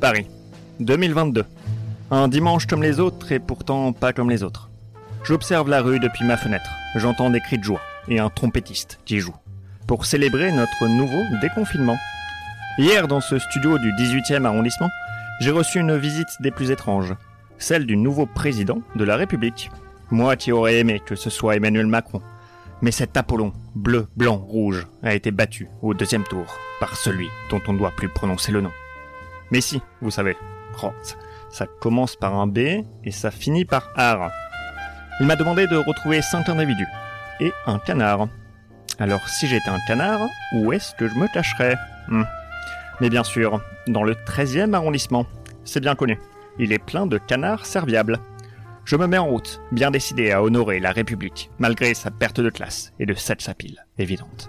Paris, 2022. Un dimanche comme les autres et pourtant pas comme les autres. J'observe la rue depuis ma fenêtre. J'entends des cris de joie et un trompettiste qui joue. Pour célébrer notre nouveau déconfinement. Hier, dans ce studio du 18e arrondissement, j'ai reçu une visite des plus étranges. Celle du nouveau président de la République. Moi qui aurais aimé que ce soit Emmanuel Macron. Mais cet Apollon, bleu, blanc, rouge, a été battu au deuxième tour par celui dont on ne doit plus prononcer le nom. Mais si, vous savez, ça, commence par un B et ça finit par R. Il m'a demandé de retrouver cinq individus et un canard. Alors si j'étais un canard, où est-ce que je me cacherais? Hmm. Mais bien sûr, dans le 13e arrondissement. C'est bien connu. Il est plein de canards serviables. Je me mets en route, bien décidé à honorer la République, malgré sa perte de classe et de cette sapile évidente.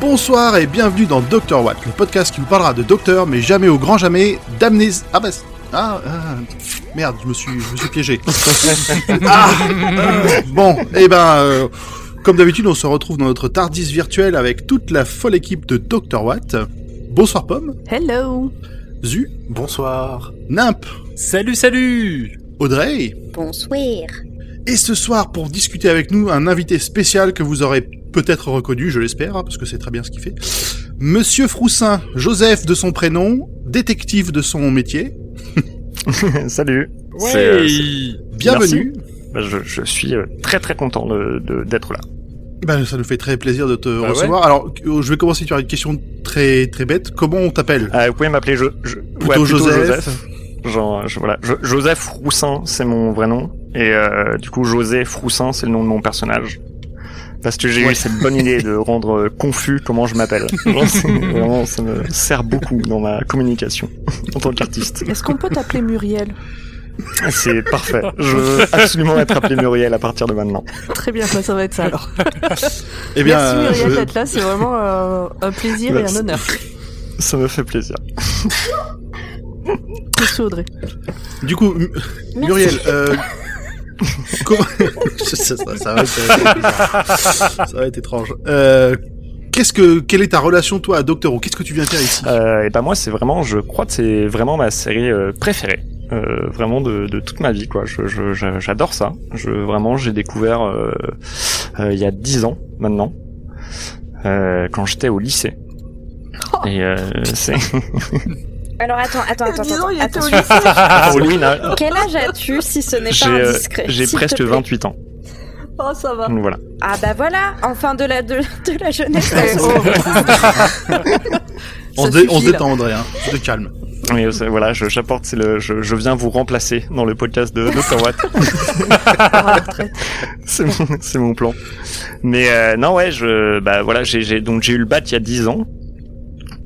Bonsoir et bienvenue dans Dr Watt, le podcast qui vous parlera de docteur, mais jamais au grand jamais d'amnésie. Ah bah. Ah, ah, merde, je me suis, je me suis piégé. Ah, ah, bon, et ben, euh, comme d'habitude, on se retrouve dans notre Tardis virtuel avec toute la folle équipe de Dr Watt. Bonsoir Pomme, Hello Zu, Bonsoir. Nimp, Salut, salut Audrey, Bonsoir. Et ce soir pour discuter avec nous un invité spécial que vous aurez peut-être reconnu, je l'espère, hein, parce que c'est très bien ce qu'il fait. Monsieur Froussin, Joseph de son prénom, détective de son métier. Salut. Ouais euh, Bienvenue. Bah, je, je suis euh, très très content de- de- d'être là. Ben, ça nous fait très plaisir de te Bah recevoir. Alors, euh, je vais commencer sur une question très très bête. Comment on t'appelle? Euh, vous pouvez m'appeler jo jo- Plutôt Joseph. Genre, je- voilà, Jo- Joseph Roussin, c'est mon vrai nom. Et euh, du coup, José Froussin, c'est le nom de mon personnage. Parce que j'ai Ouais. eu cette bonne idée de rendre euh, confus comment je m'appelle. Vraiment, ça me sert beaucoup dans ma communication en tant qu'artiste. Est-ce qu'on peut t'appeler Muriel? C'est parfait. Je veux absolument être appelé Muriel à partir de maintenant. Très bien, ça va être ça alors. Eh bien, Merci Muriel je- d'être là, c'est vraiment euh, un plaisir et Merci. un honneur. Ça me fait plaisir. Monsieur Audrey. du coup, M- Muriel, euh. ça, ça- ça va être, ça va être étrange. Euh, qu'est-ce que, quelle est ta relation toi à Doctor Who? Qu'est-ce que tu viens faire ici? Euh, et ben moi c'est vraiment, je crois que c'est vraiment ma série euh, préférée, euh, vraiment de, de toute ma vie quoi. Je, je- je- j'adore ça. Je vraiment j'ai découvert euh, euh, il y a dix ans maintenant, euh, quand j'étais au lycée. Et euh, c'est Alors attends, attends, attends, Disons, attends. il était au lycée. Quel âge as-tu si ce n'est pas euh, indiscret j'ai presque plaît 28 ans. Oh, ça va. Donc voilà. Ah bah voilà, enfin de la de, de la jeunesse. Oh, On ça se, dé- on se détend, André. Hein. Tu te calmes. Mais voilà, je, j'apporte, c'est le, je, je viens vous remplacer dans le podcast de retraite. c'est mon, c'est mon plan. Mais euh, non, ouais, je, bah voilà, j'ai, j'ai donc j'ai eu le bac il y a 10 ans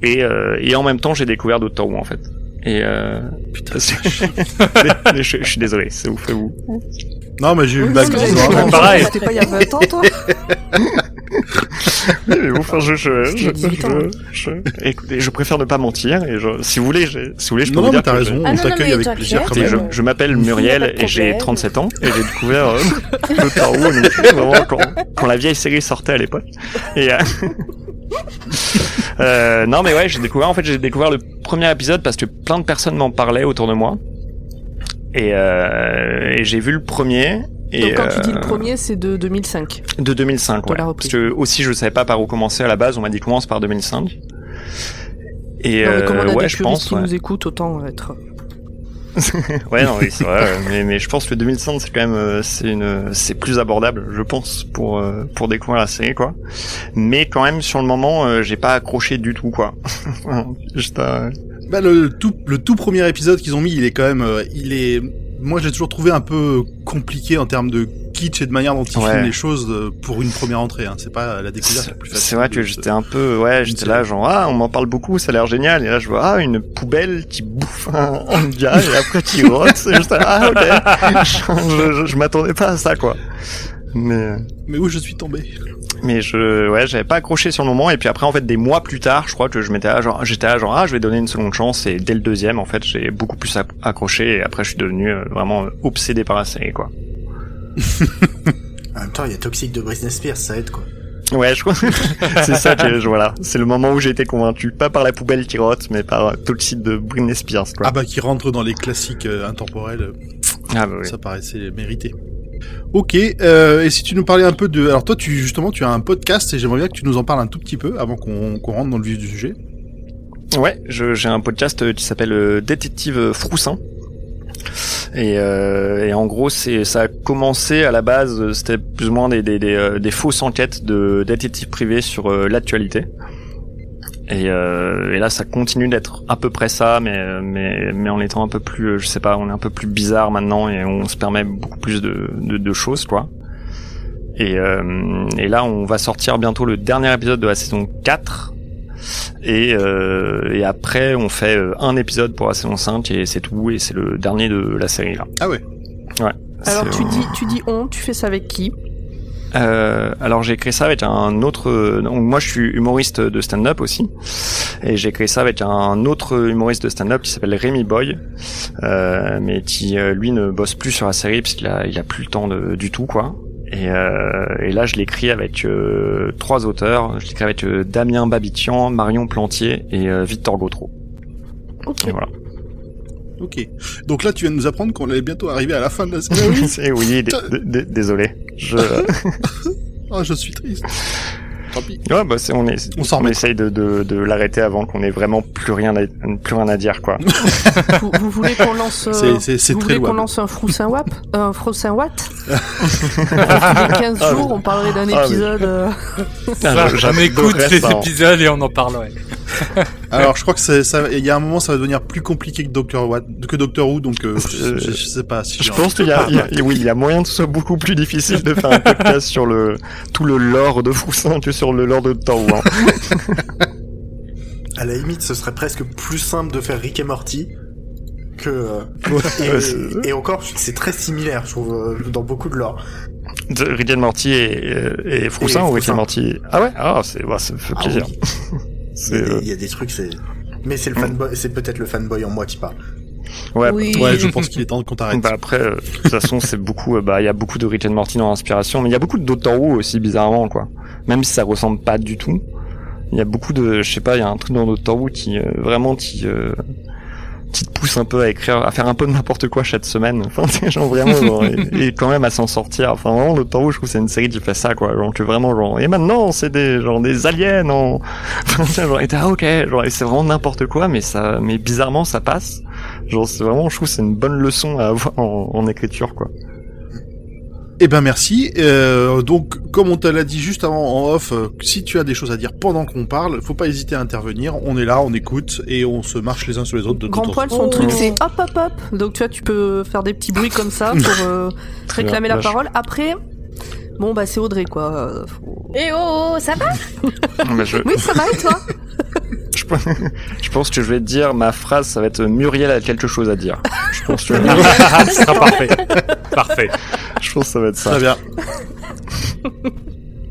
et euh, et en même temps j'ai découvert Doctor Who en fait. Et euh, Putain. mais- mais je, je suis désolé, c'est ouf, vous. Non, mais j'ai eu Oui, j'avais ans. dit, Pareil. C'était pas il y a 20 ans, toi Mais bon, enfin, je, je, je, a 18 ans. je, je- écoutez, je préfère ne pas mentir et je, si vous voulez, j'ai- si vous voulez, je peux Non, vous non, mais dire t'as raison. Ah on non, non, t'accueille avec plaisir quand j'ai- Je, même. je m'appelle Muriel pas de et j'ai problème. 37 ans et j'ai découvert euh, Doctor Who vraiment quand, quand la vieille série sortait à l'époque. Et euh, euh, non mais ouais, j'ai découvert en fait j'ai découvert le premier épisode parce que plein de personnes m'en parlaient autour de moi. Et, euh, et j'ai vu le premier. Et, Donc quand tu dis euh, le premier, c'est de 2005. de 2005, De ouais. Parce que aussi je savais pas par où commencer à la base, on m'a dit commence par 2005. Et non, mais comme on a euh, ouais, des je pense. qui Ouais, nous écoutent, autant être... ouais non, oui, c'est vrai. mais, mais je pense que 2005 c'est quand même euh, c'est une c'est plus abordable, je pense, pour euh, pour découvrir la série quoi. Mais quand même sur le moment, euh, j'ai pas accroché du tout quoi. Juste Bah, le tout, le tout premier épisode qu'ils ont mis, il est quand même, il est, moi j'ai toujours trouvé un peu compliqué en termes de kitsch et de manière dont ils Ouais. filment les choses euh, pour une première entrée. Hein. C'est pas la découverte la plus facile. C'est vrai que j'étais un peu, ouais, j'étais là, genre, ah, on m'en parle beaucoup, ça a l'air génial. Et là, je vois, ah, une poubelle qui bouffe un, un gars et après qui rote. C'est juste, ah, ok. je, je, je m'attendais pas à ça, quoi. Mais, Mais où je suis tombé mais je, ouais, j'avais pas accroché sur le moment. Et puis après, en fait, des mois plus tard, je crois que je m'étais là, genre, j'étais là, genre, ah, je vais donner une seconde chance. Et dès le deuxième, en fait, j'ai beaucoup plus ac- accroché. Et après, je suis devenu euh, vraiment euh, obsédé par la série, quoi. En même temps, il y a Toxic de Britney Spears, ça aide quoi. Ouais, je crois. c'est ça que je, voilà. C'est le moment où j'ai été convaincu. Pas par la poubelle qui rote, mais par euh, Toxic de Britney Spears, quoi. Ah bah qui rentre dans les classiques euh, intemporels, Ah, bah oui. ça paraissait mérité. Ok, euh, et si tu nous parlais un peu de... Alors toi, tu justement, tu as un podcast et j'aimerais bien que tu nous en parles un tout petit peu avant qu'on rentre dans le vif du sujet. Ouais, j'ai un podcast qui s'appelle euh, Détective Froussin. Et, euh, et en gros, ça a commencé à la base, c'était plus ou moins des, des, euh, fausses enquêtes de détectives privés sur euh, l'actualité. Et, euh, et là, ça continue d'être à peu près ça, mais mais mais en étant un peu plus, je sais pas, on est un peu plus bizarre maintenant et on se permet beaucoup plus de de, de choses, quoi. Et, euh, et là, on va sortir bientôt le dernier épisode de la saison 4. Et, euh, et après, on fait euh, un épisode pour la saison 5 et c'est tout. Et c'est le dernier de la série là. Ah ouais. Ouais. Alors tu dis, tu dis on, tu fais ça avec qui? Euh, alors j'ai créé ça avec un autre. Donc moi je suis humoriste de stand-up aussi, et j'ai créé ça avec un autre humoriste de stand-up qui s'appelle Rémi Boy, euh, mais qui euh, lui ne bosse plus sur la série parce qu'il a il a plus le temps de, du tout quoi. Et, euh, et là je l'écris avec euh, trois auteurs. Je l'écris avec euh, Damien Babitian, Marion Plantier et euh, Victor Gautreau. Ok. Et voilà. Ok. Donc là, tu viens de nous apprendre qu'on allait bientôt arriver à la fin de la série. C'est- oui, désolé. Je... oh, je suis triste. Tant pis. Ouais, bah on est, On s'en on essaye de, de, de l'arrêter avant qu'on ait vraiment plus rien à, plus rien à dire quoi. vous, vous voulez qu'on lance, euh, vous voulez qu'on lance un Froussin Wap, un Froussin Watt les 15 Ah, jours, on parlerait d'un Ah, oui. épisode. euh, Ça, Ah, on écoute hein. épisodes et on en parlerait. Alors, je crois que c'est- ça, il y a un moment, ça va devenir plus compliqué que Doctor Watt, que Doctor Who, donc euh, je, je- je sais pas si Je pense qu'il y a, il y a- oui, il y a moyen que ce soit beaucoup plus difficile de faire un podcast sur le tout le lore de Froussin que sur le lore de Doctor Who. hein. À la limite, ce serait presque plus simple de faire Rick et Morty que. euh, et, et encore, c'est très similaire, je trouve, euh, dans beaucoup de lore. De Rick and Morty et, et Froussin Et ou Rick and Morty? Ah ouais, ah c'est, ça me fait Ah plaisir. oui. Il y, C'est, a des, euh, il y a des trucs, c'est. Mais c'est le fanboy, c'est peut-être le fanboy en moi qui parle. ouais. oui. Ouais, je pense qu'il est temps qu'on t'arrête. Bah après, euh, de toute façon, c'est beaucoup. euh, bah, il y a beaucoup de Rick and Morty dans l'inspiration, mais il y a beaucoup de Doctor Who aussi bizarrement, quoi. Même si ça ressemble pas du tout, il y a beaucoup de, je sais pas, il y a un truc dans Doctor Who qui euh, vraiment qui euh, qui te pousse un peu à écrire, à faire un peu de n'importe quoi chaque semaine. Enfin, genre vraiment, genre, et, quand même à s'en sortir. Enfin, vraiment, Doctor Who, je trouve c'est une série qui fait ça, quoi. Genre que vraiment, genre, et maintenant, c'est des genre des aliens en, enfin, genre, et t'es, ah, ok, genre, et c'est vraiment n'importe quoi, mais ça, mais bizarrement, ça passe. Genre, c'est vraiment, je trouve, c'est une bonne leçon à avoir en écriture, quoi. Eh ben merci. Euh, donc, comme on te l'a dit juste avant en off, euh, si tu as des choses à dire pendant qu'on parle, faut pas hésiter à intervenir. On est là, on écoute et on se marche les uns sur les autres de Grand poil, son Oh. truc c'est hop hop hop. Donc tu vois, tu peux faire des petits bruits comme ça pour euh, réclamer la parole. Après, bon bah c'est Audrey quoi. euh, faut- Eh oh, oh, ça va? Mais je, Oui, ça va et toi? je, pense- je pense que je vais te dire, ma phrase, ça va être Muriel a quelque chose à dire. Je pense que, Ah, Ce sera parfait. Parfait. je pense que ça va être ça. Très bien.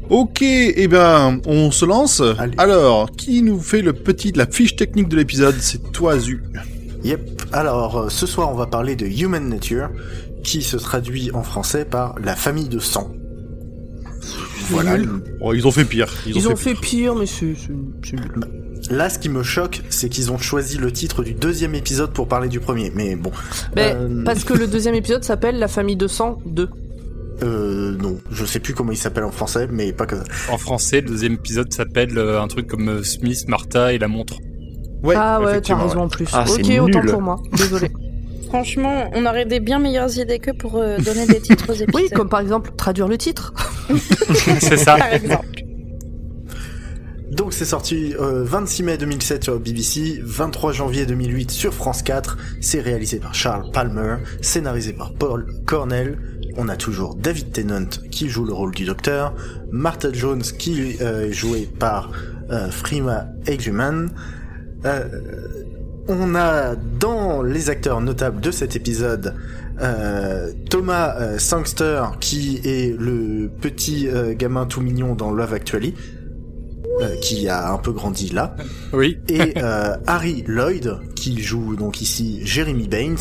ok, eh ben, on se lance. Allez. Alors, qui nous fait le petit de la fiche technique de l'épisode? C'est toi, Zu. Yep. Alors, euh, ce soir, on va parler de Human Nature, qui se traduit en français par la famille de sang. Voilà. Oh, ils ont fait pire. Ils, Ils ont, ont fait, fait pire, mais c'est nul. Là, ce qui me choque, c'est qu'ils ont choisi le titre du deuxième épisode pour parler du premier. Mais bon. Mais Euh, parce que le deuxième épisode s'appelle La famille de sang 2. Euh, non, je sais plus comment il s'appelle en français, mais pas que ça. En français, le deuxième épisode s'appelle euh, un truc comme euh, Smith, Martha et la montre. Ouais, ah ouais, t'as raison ouais. en plus. Ah, ok, autant nul. pour moi. Désolé. Franchement, on aurait des bien meilleures idées que pour euh, donner des titres aux épisodes. Oui, comme par exemple traduire le titre. C'est ça. par exemple. Donc c'est sorti euh, 26 mai 2007 sur BBC, 23 janvier 2008 sur France 4, c'est réalisé par Charles Palmer, scénarisé par Paul Cornell, on a toujours David Tennant qui joue le rôle du docteur, Martha Jones qui euh, est jouée par euh, Frima euh, on a dans les acteurs notables de cet épisode euh, Thomas euh, Sangster qui est le petit gamin tout mignon dans Love Actually, euh, qui a un peu grandi là, Oui. et euh, Harry Lloyd qui joue donc ici Jeremy Baines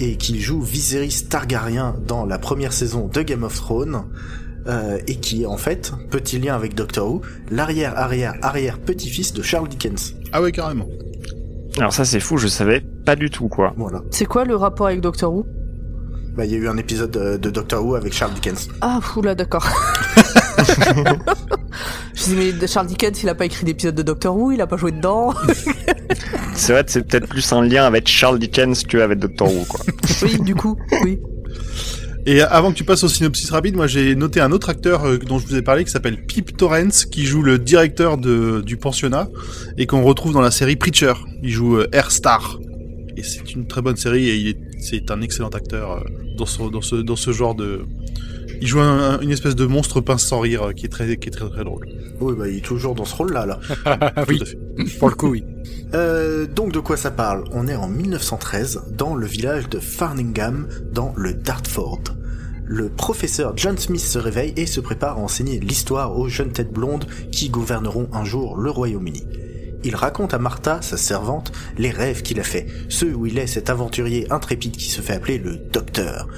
et qui joue Viserys Targaryen dans la première saison de Game of Thrones. euh, et qui est en fait, petit lien avec Doctor Who, l'arrière arrière arrière petit-fils de Charles Dickens. Ah ouais, carrément. Alors ça c'est fou, je savais pas du tout quoi. Voilà. C'est quoi le rapport avec Doctor Who? Bah, il y a eu un épisode de, de Doctor Who avec Charles Dickens. Ah, oula, d'accord. Je disais, mais Charles Dickens, il a pas écrit d'épisode de Doctor Who, il a pas joué dedans. C'est vrai que c'est peut-être plus un lien avec Charles Dickens que avec Doctor Who quoi. oui, du coup, oui. Et avant que tu passes au synopsis rapide, moi j'ai noté un autre acteur euh, dont je vous ai parlé qui s'appelle Pip Torrance, qui joue le directeur de, du pensionnat et qu'on retrouve dans la série Preacher. Il joue euh, Air Star. Et c'est une très bonne série et il est, c'est un excellent acteur euh, dans ce, dans ce, dans ce genre de... Il joue un- une espèce de monstre pince sans rire euh, qui est très, qui est très, très drôle. Oui, bah, il est toujours dans ce rôle-là, là. Ah oui, Tout à fait. pour le coup, oui. Euh, donc de quoi ça parle? On est en 1913 dans le village de Farningham dans le Dartford. Le professeur John Smith se réveille et se prépare à enseigner l'histoire aux jeunes têtes blondes qui gouverneront un jour le Royaume-Uni. Il raconte à Martha, sa servante, les rêves qu'il a faits, ceux où il est cet aventurier intrépide qui se fait appeler le Docteur.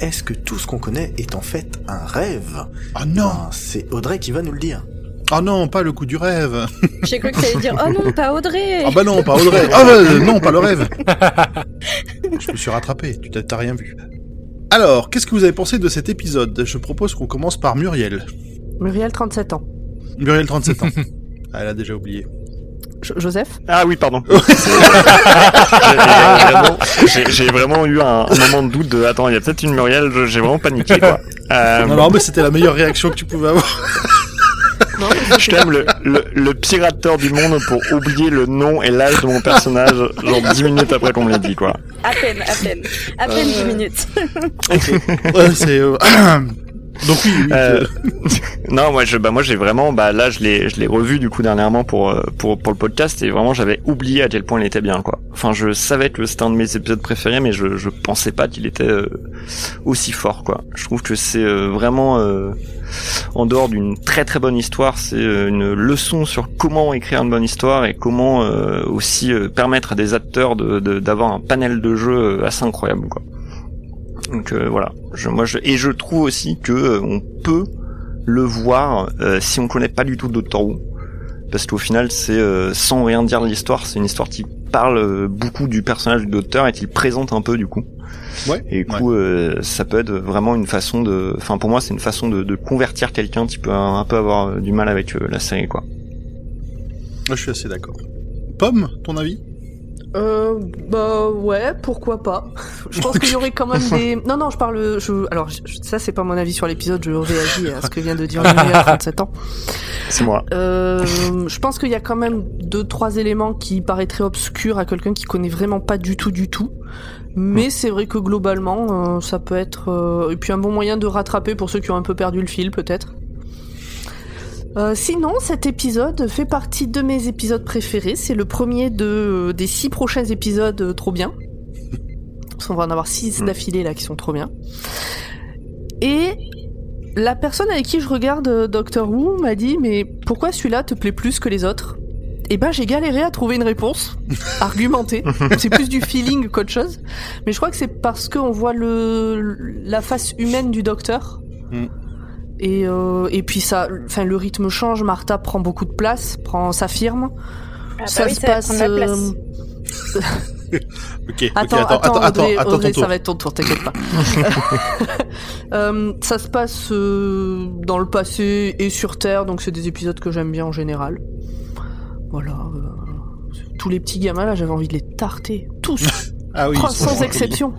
Est-ce que tout ce qu'on connaît est en fait un rêve? Ah non Ben, C'est Audrey qui va nous le dire. Ah non, pas le coup du rêve J'ai cru que t'allais dire Oh non, pas Audrey Ah bah non, pas Audrey Ah bah, euh, non, pas le rêve Je me suis rattrapé, tu t'as- rien vu. Alors, qu'est-ce que vous avez pensé de cet épisode? Je propose qu'on commence par Muriel. Muriel, 37 ans. Muriel, 37 ans. Elle a déjà oublié. Jo- Joseph Ah oui, pardon. J'ai vraiment, eu un, un moment de doute de attends, il y a peut-être une Muriel, je- j'ai vraiment paniqué quoi. Euh, Non, non, mais c'était la meilleure réaction que tu pouvais avoir. Non, je suis quand même le, le, le pire acteur du monde pour oublier le nom et l'âge de mon personnage, genre 10 minutes après qu'on me l'ait dit quoi. À peine, à peine. À peine 10 minutes. Ouais, c'est... euh, Donc oui, oui. Euh, non, moi, je, bah, moi, j'ai vraiment, bah, là, je l'ai, je l'ai revu du coup dernièrement pour, euh, pour, pour le podcast et vraiment, j'avais oublié à quel point il était bien, quoi. Enfin, je savais que c'était un de mes épisodes préférés, mais je, je pensais pas qu'il était euh, aussi fort, quoi. Je trouve que c'est euh, vraiment, euh, en dehors d'une très très bonne histoire, c'est euh, une leçon sur comment écrire une bonne histoire et comment euh, aussi euh, permettre à des acteurs de, de- d'avoir un panel de jeux euh, assez incroyable, quoi. Donc euh, voilà, je, moi je, et je trouve aussi que euh, on peut le voir euh, si on connaît pas du tout Doctor Who, parce qu'au final c'est euh, sans rien dire de l'histoire, c'est une histoire qui parle euh, beaucoup du personnage du Docteur et qui le présente un peu du coup. Ouais, Et du coup euh, ça peut être vraiment une façon de, enfin pour moi c'est une façon de, de convertir quelqu'un qui peut un, un peu avoir du mal avec la série quoi. Moi, je suis assez d'accord. Pomme, ton avis? Euh, bah ouais, pourquoi pas. Je pense qu'il y aurait quand même des. Non, non, je parle. Je... Alors, je- ça, c'est pas mon avis sur l'épisode, je réagis à ce que vient de dire Muriel, 37 ans. C'est moi. Euh, je pense qu'il y a quand même deux, trois éléments qui paraîtraient obscurs à quelqu'un qui connaît vraiment pas du tout, du tout. Mais c'est vrai que globalement, euh, ça peut être. euh, Et puis un bon moyen de rattraper pour ceux qui ont un peu perdu le fil, peut-être. Euh, sinon, cet épisode fait partie de mes épisodes préférés. C'est le premier de, euh, des six prochains épisodes euh, trop bien. Parce qu'on va en avoir six d'affilée là qui sont trop bien. Et la personne avec qui je regarde Doctor Who m'a dit mais pourquoi celui-là te plaît plus que les autres? Et ben j'ai galéré à trouver une réponse argumentée. c'est plus du feeling qu'autre chose. Mais je crois que c'est parce qu'on voit le la face humaine du Docteur. Et, euh, et puis ça, enfin le rythme change. Martha prend beaucoup de place, prend s'affirme. Ah bah ça oui, se ça va passe. la place. ok, Attends, attends, attends, attends, Audrey, attends, Audrey, ça va être ton tour, t'inquiète pas. Euh, ça se passe euh, dans le passé et sur Terre, donc c'est des épisodes que j'aime bien en général. Voilà. euh, tous les petits gamins là, j'avais envie de les tarter. Tous, Ah oui, sans exception.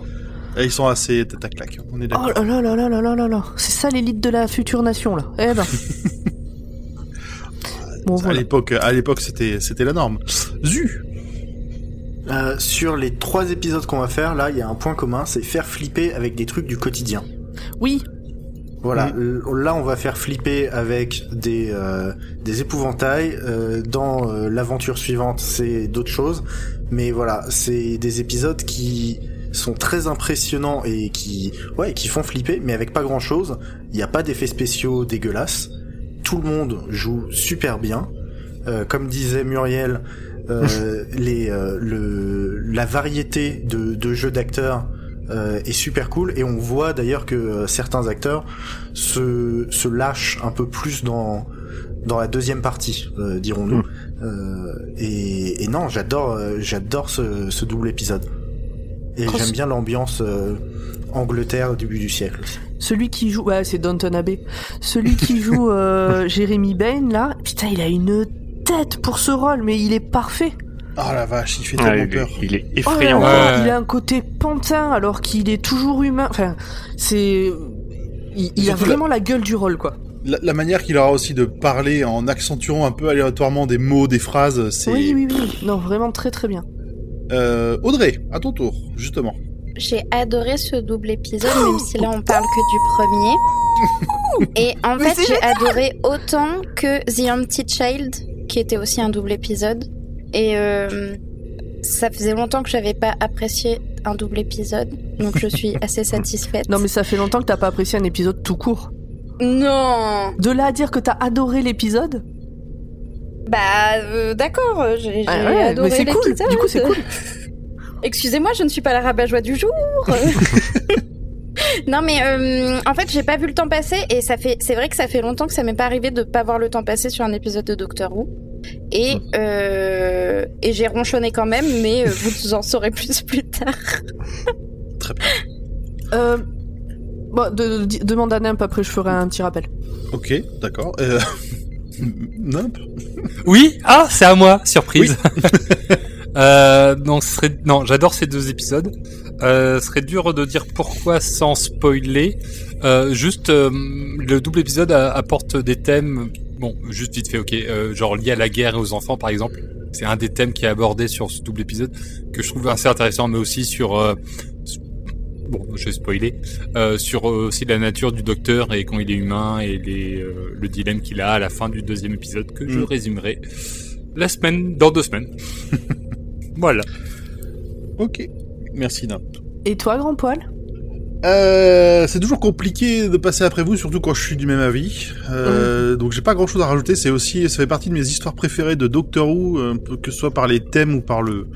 Ils sont assez tête claque. On est d'accord. Oh là là là là là là là C'est ça l'élite de la future nation là. Eh ben. bon. À l'époque, à l'époque, c'était c'était la norme. Zu. Euh, sur les trois épisodes qu'on va faire, là, il y a un point commun, c'est faire flipper avec des trucs du quotidien. Oui, voilà, euh, là on va faire flipper avec des, euh, des épouvantails. Dans l'aventure suivante, c'est d'autres choses. Mais voilà, c'est des épisodes qui sont très impressionnants et qui ouais qui font flipper, mais avec pas grand chose. Il n'y a pas d'effets spéciaux dégueulasses. Tout le monde joue super bien. Euh, comme disait Muriel, euh, les euh, le la variété de, de jeux d'acteurs euh, est super cool et on voit d'ailleurs que euh, certains acteurs se, se lâchent un peu plus dans dans la deuxième partie, euh, dirons-nous. Mm. Euh, et, et non, j'adore euh, j'adore ce, ce double épisode. Et j'aime bien l'ambiance euh, Angleterre au début du siècle. aussi. Celui qui joue, ouais, c'est Downton Abbey. Celui qui joue euh, Jérémy Bain, là, putain, il a une tête pour ce rôle, mais il est parfait. Oh la vache, il fait Ah, tellement peur. est- il est Oh là effrayant. là, Ouais. Il a un côté pantin alors qu'il est toujours humain. Enfin, c'est. Il, il a vraiment la gueule du rôle, quoi. La, la manière qu'il aura aussi de parler en accentuant un peu aléatoirement des mots, des phrases, c'est... Oui, oui, oui. Non, vraiment très très bien. Euh, Audrey, à ton tour, justement. J'ai adoré ce double épisode, même si là on parle que du premier. Et en fait, j'ai adoré autant que The Empty Child, qui était aussi un double épisode. Et euh, ça faisait longtemps que j'avais pas apprécié un double épisode, donc je suis assez satisfaite. Non, mais ça fait longtemps que t'as pas apprécié un épisode tout court. Non De là à dire que t'as adoré l'épisode, Bah, euh, d'accord, j'ai j'ai Ah ouais, adoré mais c'est cool. l'épisode. Du coup, c'est cool. Excusez-moi, je ne suis pas la rabat-joie du jour. non, mais euh, en fait, j'ai pas vu le temps passer et ça fait, c'est vrai que ça fait longtemps que ça m'est pas arrivé de pas voir le temps passer sur un épisode de Doctor Who. Et euh, et j'ai ronchonné quand même, mais euh, vous en saurez plus plus tard. Très bien. Euh, bon, de, de- demande à Nimp, après je ferai un petit rappel. Ok, d'accord. Nimp Oui, ah, c'est à moi, surprise. euh, non, ce serait, non, j'adore ces deux épisodes. Euh, ce serait dur de dire pourquoi sans spoiler. Euh, juste, le double épisode apporte des thèmes, bon, juste vite fait, ok, genre liés à la guerre et aux enfants, par exemple. C'est un des thèmes qui est abordé sur ce double épisode que je trouve assez intéressant, mais aussi sur, bon, je vais spoiler, euh, sur euh, aussi la nature du docteur et quand il est humain et les, euh, le dilemme qu'il a à la fin du deuxième épisode que je Mm. résumerai la semaine, dans deux semaines. voilà. Ok, merci Nimp. Et toi, grand poil? Euh, c'est toujours compliqué de passer après vous, surtout quand je suis du même avis. Euh, Donc j'ai pas grand chose à rajouter. C'est aussi, ça fait partie de mes histoires préférées de Doctor Who, euh, que ce soit par les thèmes ou par le,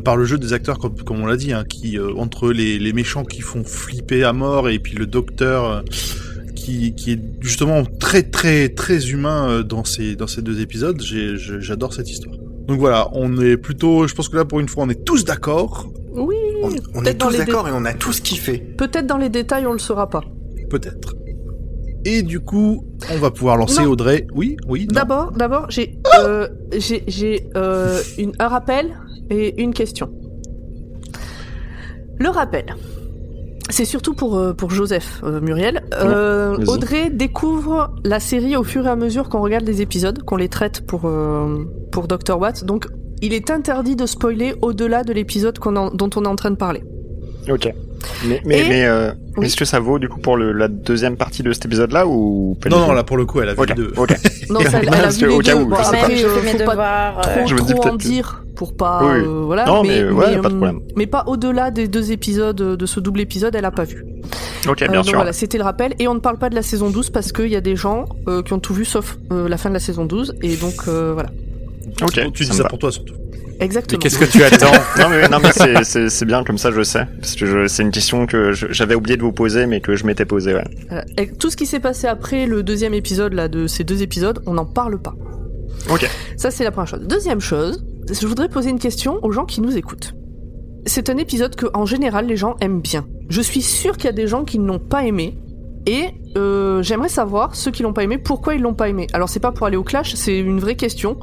par le jeu des acteurs, comme, comme on l'a dit, hein, qui euh, entre les, les méchants qui font flipper à mort et puis le Docteur euh, qui, qui est justement très très très humain euh, dans ces dans ces deux épisodes. J'adore cette histoire. Donc voilà, on est plutôt, je pense que là pour une fois on est tous d'accord, Oui, On, est dans tous les d'accord et on a tous kiffé. peut-être dans les détails on le saura pas. peut-être. Et du coup, on va pouvoir lancer Non. Audrey. Oui, oui. D'abord, d'abord, j'ai euh, j'ai j'ai euh, une un rappel et une question. Le rappel, c'est surtout pour euh, pour Joseph euh, Muriel. Euh. Audrey découvre la série au fur et à mesure qu'on regarde les épisodes, qu'on les traite pour pour Dr Watt. Donc, il est interdit de spoiler au-delà de l'épisode dont on est en train de parler. Ok. Mais, mais, Et- mais euh, Oui. est-ce que ça vaut du coup pour le, la deuxième partie de cet épisode-là ou pas Non, non, là pour le coup, elle a vu les deux. ok. Non, ça, elle, elle a Parce vu les deux. où, Bon, je même, je euh, fais mes devoirs. euh, trop, Je me dis trop en peut-être- dire pour pas Oui, euh, voilà Non, mais ouais, pas de euh, problème. mais pas au-delà des deux épisodes euh, de ce double épisode elle a pas vu Ok, Euh, bien donc sûr. voilà c'était le rappel et on ne parle pas de la saison 12 parce qu'il y a des gens euh, qui ont tout vu sauf euh, la fin de la saison 12 et donc euh, voilà Ok, tu dis ça pour toi surtout. Mais exactement qu'est-ce que tu attends non mais, non, mais c'est- c'est c'est bien comme ça, je sais. Parce que je- c'est une question que je- j'avais oublié de vous poser, mais que je m'étais posée. Ouais. Et tout ce qui s'est passé après le deuxième épisode là de ces deux épisodes on n'en parle pas Ok. Ça, c'est la première chose. Deuxième chose, je voudrais poser une question aux gens qui nous écoutent. C'est un épisode que, en général, les gens aiment bien. Je suis sûre qu'il y a des gens qui ne l'ont pas aimé. Et euh, j'aimerais savoir, ceux qui l'ont pas aimé, pourquoi ils l'ont pas aimé? Alors c'est pas pour aller au clash, c'est une vraie question.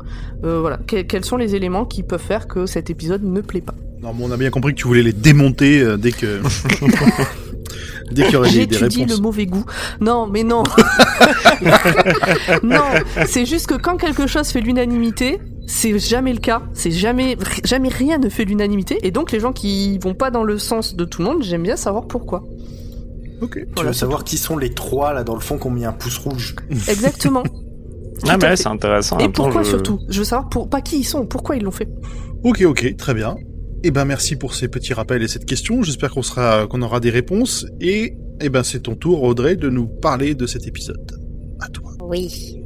Euh, voilà, Que- quels sont les éléments qui peuvent faire que cet épisode ne plaît pas? Non, mais on a bien compris que tu voulais les démonter euh, dès que. dès qu'il y aurait des, des J'étudie réponses. le mauvais goût. Non, mais non. non, c'est juste que quand quelque chose fait l'unanimité, c'est jamais le cas. C'est jamais, jamais rien ne fait l'unanimité. Et donc les gens qui vont pas dans le sens de tout le monde, j'aime bien savoir pourquoi. Ok. Tu Voilà, veux savoir qui sont les trois là dans le fond qui ont mis un pouce rouge Exactement. Ah mais c'est intéressant. Et temps, pourquoi je- surtout? Je veux savoir pour, pas qui ils sont, pourquoi ils l'ont fait. Ok, ok, très bien. Eh ben merci pour ces petits rappels et cette question. J'espère qu'on sera, qu'on aura des réponses. Et eh ben c'est ton tour, Audrey, de nous parler de cet épisode. À toi. Oui.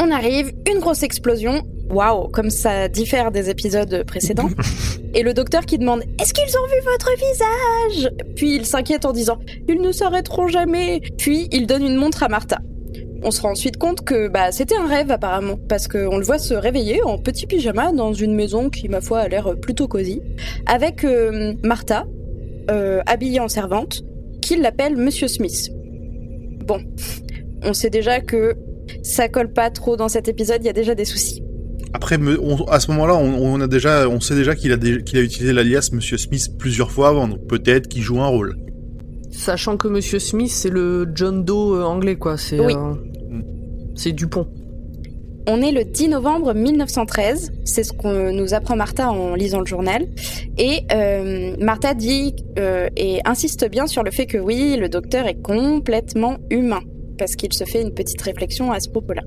On arrive, une grosse explosion. Waouh, comme ça diffère des épisodes précédents. Et le docteur qui demande Est-ce qu'ils ont vu votre visage? Puis il s'inquiète en disant Ils ne s'arrêteront jamais. Puis il donne une montre à Martha. On se rend ensuite compte que bah, c'était un rêve apparemment, parce qu'on le voit se réveiller en petit pyjama dans une maison qui, ma foi, a l'air plutôt cosy, avec euh, Martha, euh, habillée en servante, qui l'appelle Monsieur Smith. Bon, on sait déjà que ça colle pas trop dans cet épisode, il y a déjà des soucis. Après, on- à ce moment-là, on, on a déjà, on sait déjà qu'il a, dé- qu'il a utilisé l'alias Monsieur Smith plusieurs fois avant, donc peut-être qu'il joue un rôle. Sachant que Monsieur Smith, c'est le John Doe euh, anglais, quoi. C'est Oui. euh, c'est Dupont. On est le 10 novembre 1913, c'est ce qu'on nous apprend Martha en lisant le journal. Et euh, Martha dit euh, et insiste bien sur le fait que oui, le docteur est complètement humain, parce qu'il se fait une petite réflexion à ce propos-là.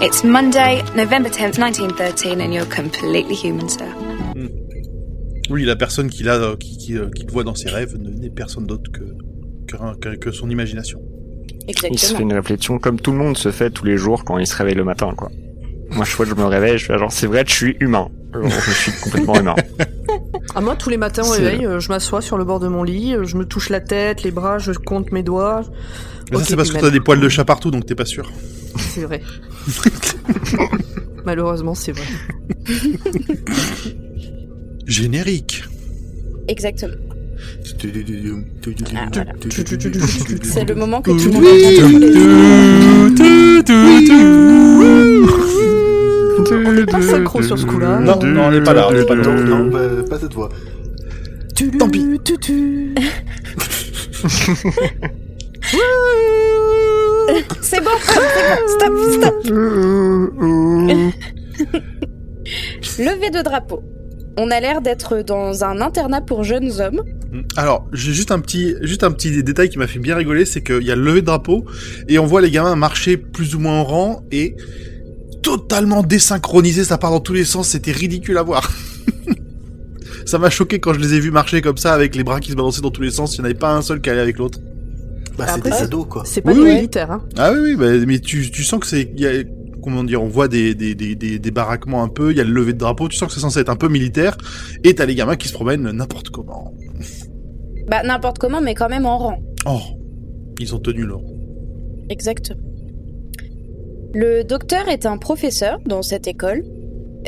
It's Monday, November 10th, 1913, and you're completely human, sir. Oui, la personne qu'il a, euh, qui, qui, euh, qu'il voit dans ses rêves ne- n'est personne d'autre que, que, que- que son imagination. Il se fait Exactement. une réflexion comme tout le monde se fait tous les jours quand il se réveille le matin, quoi. Moi, je fois que je me réveille, je fais genre, c'est vrai, je suis humain. Genre, je suis complètement humain. Ah, moi, tous les matins au réveil, euh, je m'assois sur le bord de mon lit, euh, je me touche la tête, les bras, je compte mes doigts. Mais ça, c'est parce que t'as des poils de chat partout, donc t'es pas sûr. C'est vrai. Malheureusement, c'est vrai. Générique. Exactement. Ah, voilà. C'est le moment que tout le monde entend. On n'est pas synchro sur ce coup-là. Non, non, on n'est pas là, on pas là. Non, non, pas, pas cette voix. Tant pis. Tu, tu. C'est bon, c'est bon, stop, stop. Levé de drapeau. On a l'air d'être dans un internat pour jeunes hommes. Alors, j'ai juste un petit, juste un petit détail qui m'a fait bien rigoler, c'est qu'il y a le lever de drapeau et on voit les gamins marcher plus ou moins en rang et totalement désynchronisé, ça part dans tous les sens, c'était ridicule à voir. ça m'a choqué quand je les ai vus marcher comme ça avec les bras qui se balançaient dans tous les sens, il n'y en avait pas un seul qui allait avec l'autre. Bah, c'est des c'est- ados, quoi. C'est pas Oui, des oui. militaires, hein. Ah oui, oui, bah, mais tu, tu sens que c'est, il y a- comment dire, on voit des, des, des, des, des baraquements un peu, il y a le lever de drapeau, tu sens que c'est censé être un peu militaire, et t'as les gamins qui se promènent n'importe comment. Bah, n'importe comment, mais quand même en rang. Oh, ils ont tenu leur. Exactement. Le docteur est un professeur dans cette école.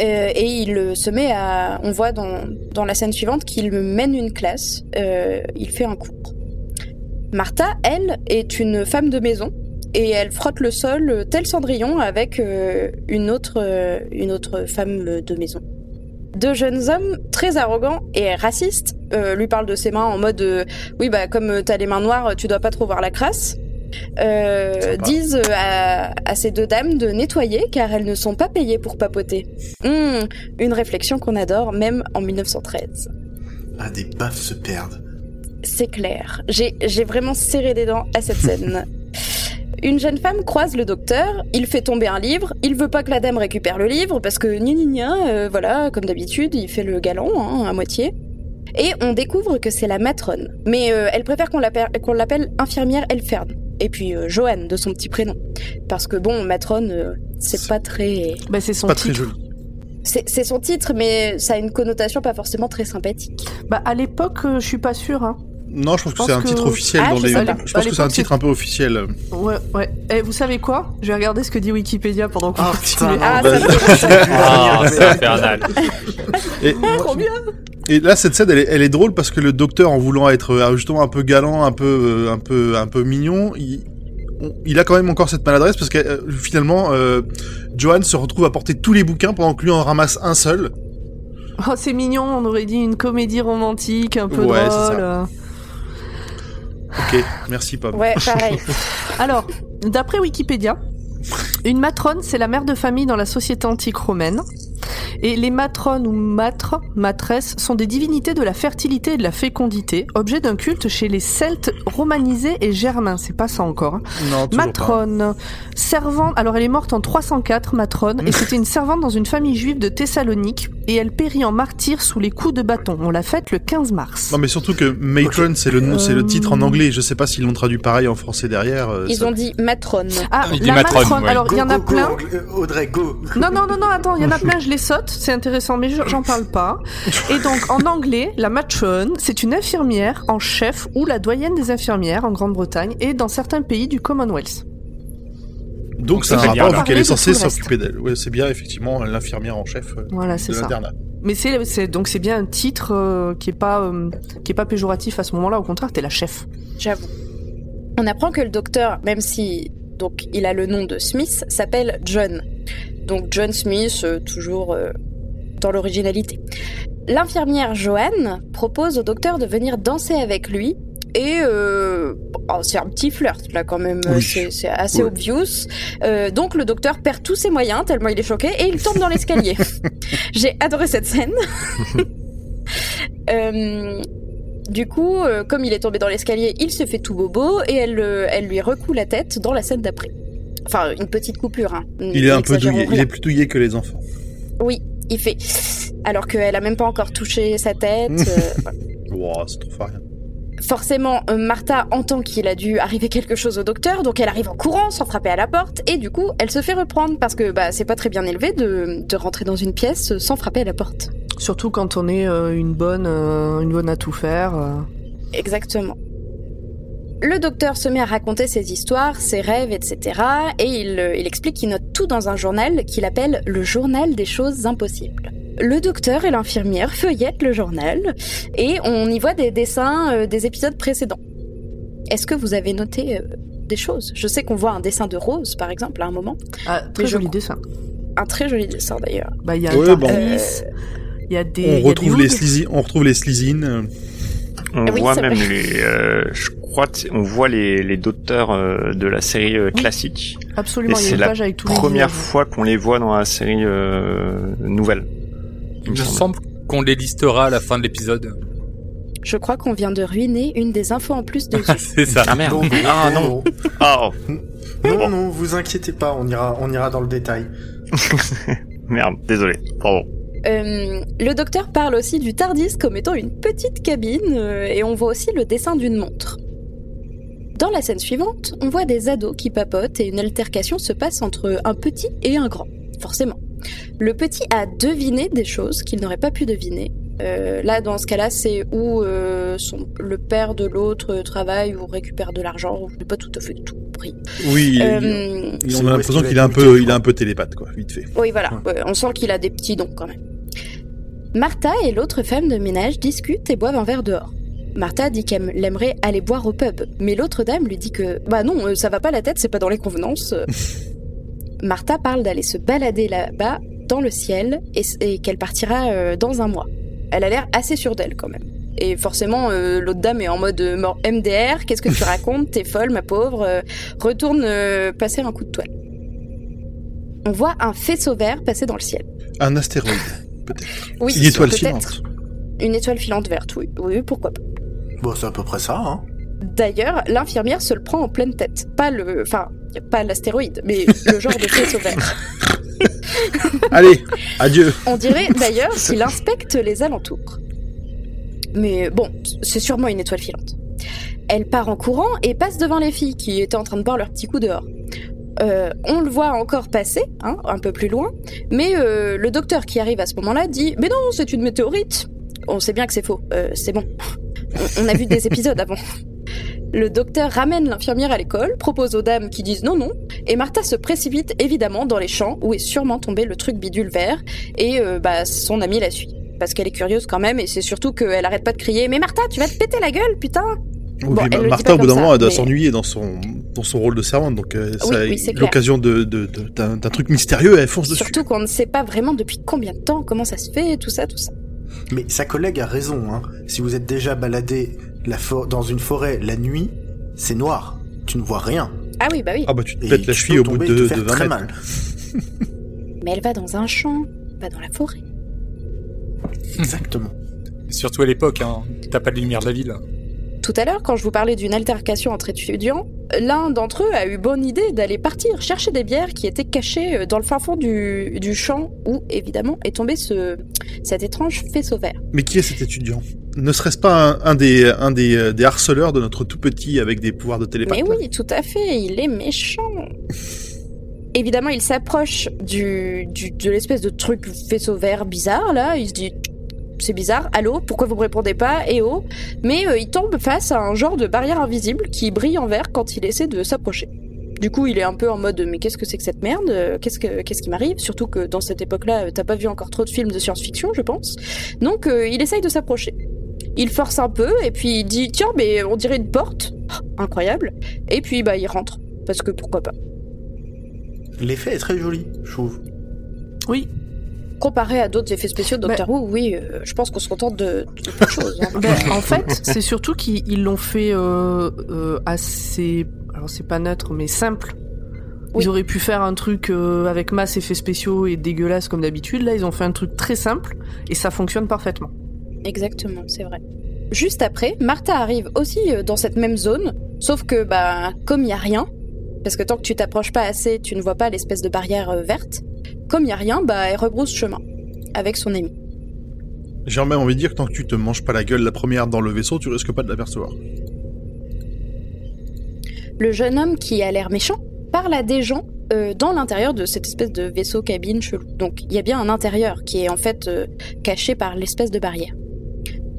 euh, et il se met à. On voit dans, dans la scène suivante qu'il mène une classe. euh, il fait un cours. Martha, elle, est une femme de maison. Et elle frotte le sol tel Cendrillon avec euh, une, autre, une autre femme de maison. Deux jeunes hommes très arrogants et racistes lui parlent de ses mains en mode oui bah comme t'as les mains noires tu dois pas trop voir la crasse euh, disent à, à ces deux dames de nettoyer car elles ne sont pas payées pour papoter. Hmm, une réflexion qu'on adore même en 1913. Ah, des baffes se perdent. C'est clair. J'ai vraiment serré des dents à cette scène. Une jeune femme croise le docteur, il fait tomber un livre, il veut pas que la dame récupère le livre parce que gna gna, euh, voilà, comme d'habitude, il fait le galant hein, à moitié. Et on découvre que c'est la matrone. Mais euh, elle préfère qu'on l'appelle qu'on l'appelle infirmière Elfern. Et puis euh, Joanne de son petit prénom. Parce que bon, matrone, euh, c'est pas très... Bah, c'est son Pas très titre. joli. C'est son titre, mais ça a une connotation pas forcément très sympathique. Bah, à l'époque, euh, je suis pas sûre, hein. Non, je pense que c'est un que- titre officiel Ah, dans je les. Je pense que c'est un titre un peu officiel. Ouais, ouais. Eh, vous savez quoi? Je vais regarder ce que dit Wikipédia pendant qu'on Ah, continue. Ah, non, ça Ah, c'est infernal. Et, Trop bien et là, cette scène, elle est, elle est drôle parce que le docteur, en voulant être euh, justement un peu galant, un peu, euh, un peu, un peu mignon, il, on- il a quand même encore cette maladresse parce que euh, finalement, euh, Johan se retrouve à porter tous les bouquins pendant que lui en ramasse un seul. Oh, c'est mignon, on aurait dit une comédie romantique, un peu Ouais, drôle. ça. Ok, merci Pomme. Ouais, pareil. Alors, d'après Wikipédia, une matrone, c'est la mère de famille dans la société antique romaine. Et les matrones ou matres, matresses, sont des divinités de la fertilité et de la fécondité, objet d'un culte chez les Celtes romanisés et germains. C'est pas ça encore. hein. Non. Matrone, servante. Alors elle est morte en 304, Matrone, et c'était une servante dans une famille juive de Thessalonique, et elle périt en martyr sous les coups de bâton. On l'a faite le 15 mars. Non, mais surtout que matron, c'est le nom, c'est le titre en Euh, anglais. Je sais pas s'ils l'ont traduit pareil en français derrière. euh, Ils ça- ont dit matrone. Ah, Il dit la matrone, matrone. ouais. Alors il y en a Go, plein. go, Audrey, go. Non, non, non, non, attends, il y en a plein, je les saute, c'est intéressant, mais je- j'en parle pas. Et donc, en anglais, la matrone, c'est une infirmière en chef ou la doyenne des infirmières en Grande-Bretagne et dans certains pays du Commonwealth. Donc ça un rapport vu qu'elle est Parler de censée s'occuper d'elle. Ouais, c'est bien effectivement l'infirmière en chef euh, Voilà, de c'est l'internat. Mais c'est, c'est donc c'est bien un titre euh, qui est pas euh, qui est pas péjoratif à ce moment-là. Au contraire, t'es la chef. J'avoue. On apprend que le docteur, même si donc il a le nom de Smith, s'appelle John. Donc John Smith, euh, toujours euh, dans l'originalité. L'infirmière Joanne propose au docteur de venir danser avec lui. Et euh, oh, c'est un petit flirt là quand même, Oui. c'est assez Oui. obvious. Euh, donc le docteur perd tous ses moyens tellement il est choqué et il tombe dans l'escalier. J'ai adoré cette scène. Euh, du coup, comme il est tombé dans l'escalier, il se fait tout bobo et elle, elle lui recoue la tête dans la scène d'après. Enfin, une petite coupure. Hein. Il est un peu douillé. Il est plus douillé que les enfants. Oui, il fait. Alors qu'elle a même pas encore touché sa tête. euh, voilà. Wow, c'est trop fort. Forcément, euh, Martha entend qu'il a dû arriver quelque chose au docteur, donc elle arrive en courant sans frapper à la porte, et du coup, elle se fait reprendre parce que bah, c'est pas très bien élevé de, de rentrer dans une pièce sans frapper à la porte. Surtout quand on est euh, une bonne euh, une bonne à tout faire. euh. Exactement. Le docteur se met à raconter ses histoires, ses rêves, etc. Et il, euh, il explique qu'il note tout dans un journal qu'il appelle le journal des choses impossibles. Le docteur et l'infirmière feuillettent le journal et on y voit des dessins euh, des épisodes précédents. Est-ce que vous avez noté euh, des choses? Je sais qu'on voit un dessin de Rose, par exemple, à un moment. Ah, très joli dessin. Un très joli dessin, d'ailleurs. Bah il y a Ouais, bon. Tardis, il y a des. il y On a des retrouve les. On retrouve les slizines. On Ah oui, voit même les, euh, je crois, on voit les, les docteurs euh, de la série euh, classique. Absolument, Et il y a c'est une la page avec tous les Première fois qu'on les voit dans la série euh, nouvelle. Il me semble qu'on les listera à la fin de l'épisode. Je crois qu'on vient de ruiner une des infos en plus de C'est ça. Ah merde. Non, Ah non, non. Ah Non, non, non, vous inquiétez pas, on ira, on ira dans le détail. merde, désolé. Pardon. Euh, le docteur parle aussi du TARDIS comme étant une petite cabine euh, et on voit aussi le dessin d'une montre. Dans la scène suivante, on voit des ados qui papotent et une altercation se passe entre un petit et un grand, forcément. Le petit a deviné des choses qu'il n'aurait pas pu deviner. Euh, là, dans ce cas-là, c'est où euh, son, le père de l'autre travaille ou récupère de l'argent. Je n'ai pas tout à fait tout compris. Oui, il- Euh, il- on a l'impression qu'il est un peu, il est quoi. un peu télépathe, quoi, vite fait. Oui, voilà. Ouais, on sent qu'il a des petits dons quand même. Martha et l'autre femme de ménage discutent et boivent un verre dehors. Martha dit qu'elle aimerait aller boire au pub, mais l'autre dame lui dit que bah non, euh, ça va pas la tête, c'est pas dans les convenances. Martha parle d'aller se balader là-bas dans le ciel et, et qu'elle partira euh, dans un mois. Elle a l'air assez sûre d'elle quand même. Et forcément, euh, l'autre dame est en mode euh, mort- MDR. Qu'est-ce que tu racontes T'es folle, ma pauvre. Retourne passer un coup de toile. On voit un faisceau vert passer dans le ciel. Un astéroïde, peut-être. Oui, Une étoile filante. Une étoile filante verte, oui. Oui, pourquoi pas. Bon, c'est à peu près ça, hein. D'ailleurs, l'infirmière se le prend en pleine tête. Pas le, enfin, pas l'astéroïde, mais le genre de faisceau vert. Allez, adieu. On dirait d'ailleurs qu'il inspecte les alentours. Mais bon, c'est sûrement une étoile filante. Elle part en courant et passe devant les filles qui étaient en train de boire leur petit coup dehors. Euh, on le voit encore passer, hein, un peu plus loin, mais euh, le docteur qui arrive à ce moment-là dit Mais non, c'est une météorite On sait bien que c'est faux, euh, c'est bon. On, a vu des épisodes avant. Le docteur ramène l'infirmière à l'école, propose aux dames qui disent non, non, et Martha se précipite évidemment dans les champs où est sûrement tombé le truc bidule vert, et euh, bah, son amie la suit. Parce qu'elle est curieuse quand même, et c'est surtout qu'elle arrête pas de crier Mais Martha, tu vas te péter la gueule, putain Oui, Bon, elle Martha, au bout d'un moment, elle doit mais- s'ennuyer dans son, dans son rôle de servante, donc euh, Oui, ça, oui, l'occasion de, de, de- d'un, d'un truc mystérieux, elle fonce dessus. Surtout qu'on ne sait pas vraiment depuis combien de temps, comment ça se fait, tout ça, tout ça. Mais sa collègue a raison, hein. Si vous êtes déjà baladé la dans une forêt la nuit, c'est noir. Tu ne vois rien. Ah oui, bah oui. Ah bah tu te pètes la cheville au bout de, de faire 20 très mètres. mal. Mais elle va dans un champ, pas dans la forêt. Exactement. Surtout à l'époque, hein. T'as pas de lumière de la ville. Tout à l'heure, quand je vous parlais d'une altercation entre étudiants, l'un d'entre eux a eu bonne idée d'aller partir chercher des bières qui étaient cachées euh, dans le fin fond du, du champ où, évidemment, est tombé ce, cet étrange faisceau vert. Mais qui est cet étudiant? Ne serait-ce pas un, un des, un des, euh, des harceleurs de notre tout petit avec des pouvoirs de télépathie Mais oui, tout à fait, il est méchant. Évidemment, il s'approche du, du, de l'espèce de truc faisceau vert bizarre, là. Il se dit, c'est bizarre, allô, pourquoi vous me répondez pas Eh oh Mais euh, il tombe face à un genre de barrière invisible qui brille en vert quand il essaie de s'approcher. Du coup, il est un peu en mode mais qu'est-ce que c'est que cette merde? Euh, Qu'est-ce que qu'est-ce qui m'arrive? Surtout que dans cette époque-là, euh, t'as pas vu encore trop de films de science-fiction, je pense. Donc, euh, il essaye de s'approcher. Il force un peu et puis il dit tiens, mais on dirait une porte. Incroyable. Et puis bah il rentre parce que pourquoi pas. L'effet est très joli, je trouve. Oui. Comparé à d'autres effets spéciaux de Doctor Who, oui, euh, je pense qu'on se contente de, de peu de choses. hein. En fait, c'est surtout qu'ils ils l'ont fait euh, euh, assez. Alors, c'est pas neutre, mais simple. Ils auraient pu faire un truc avec masse effets spéciaux et dégueulasse comme d'habitude. Là, ils ont fait un truc très simple et ça fonctionne parfaitement. Exactement, c'est vrai. Juste après, Martha arrive aussi dans cette même zone, sauf que bah comme il y a rien, parce que tant que tu t'approches pas assez, tu ne vois pas l'espèce de barrière verte. Comme il y a rien, bah elle rebrousse chemin avec son ami. J'ai même envie de dire que tant que tu te manges pas la gueule la première dans le vaisseau, tu risques pas de l'apercevoir. Le jeune homme qui a l'air méchant parle à des gens euh, dans l'intérieur de cette espèce de vaisseau cabine chelou. Donc il y a bien un intérieur qui est en fait euh, caché par l'espèce de barrière.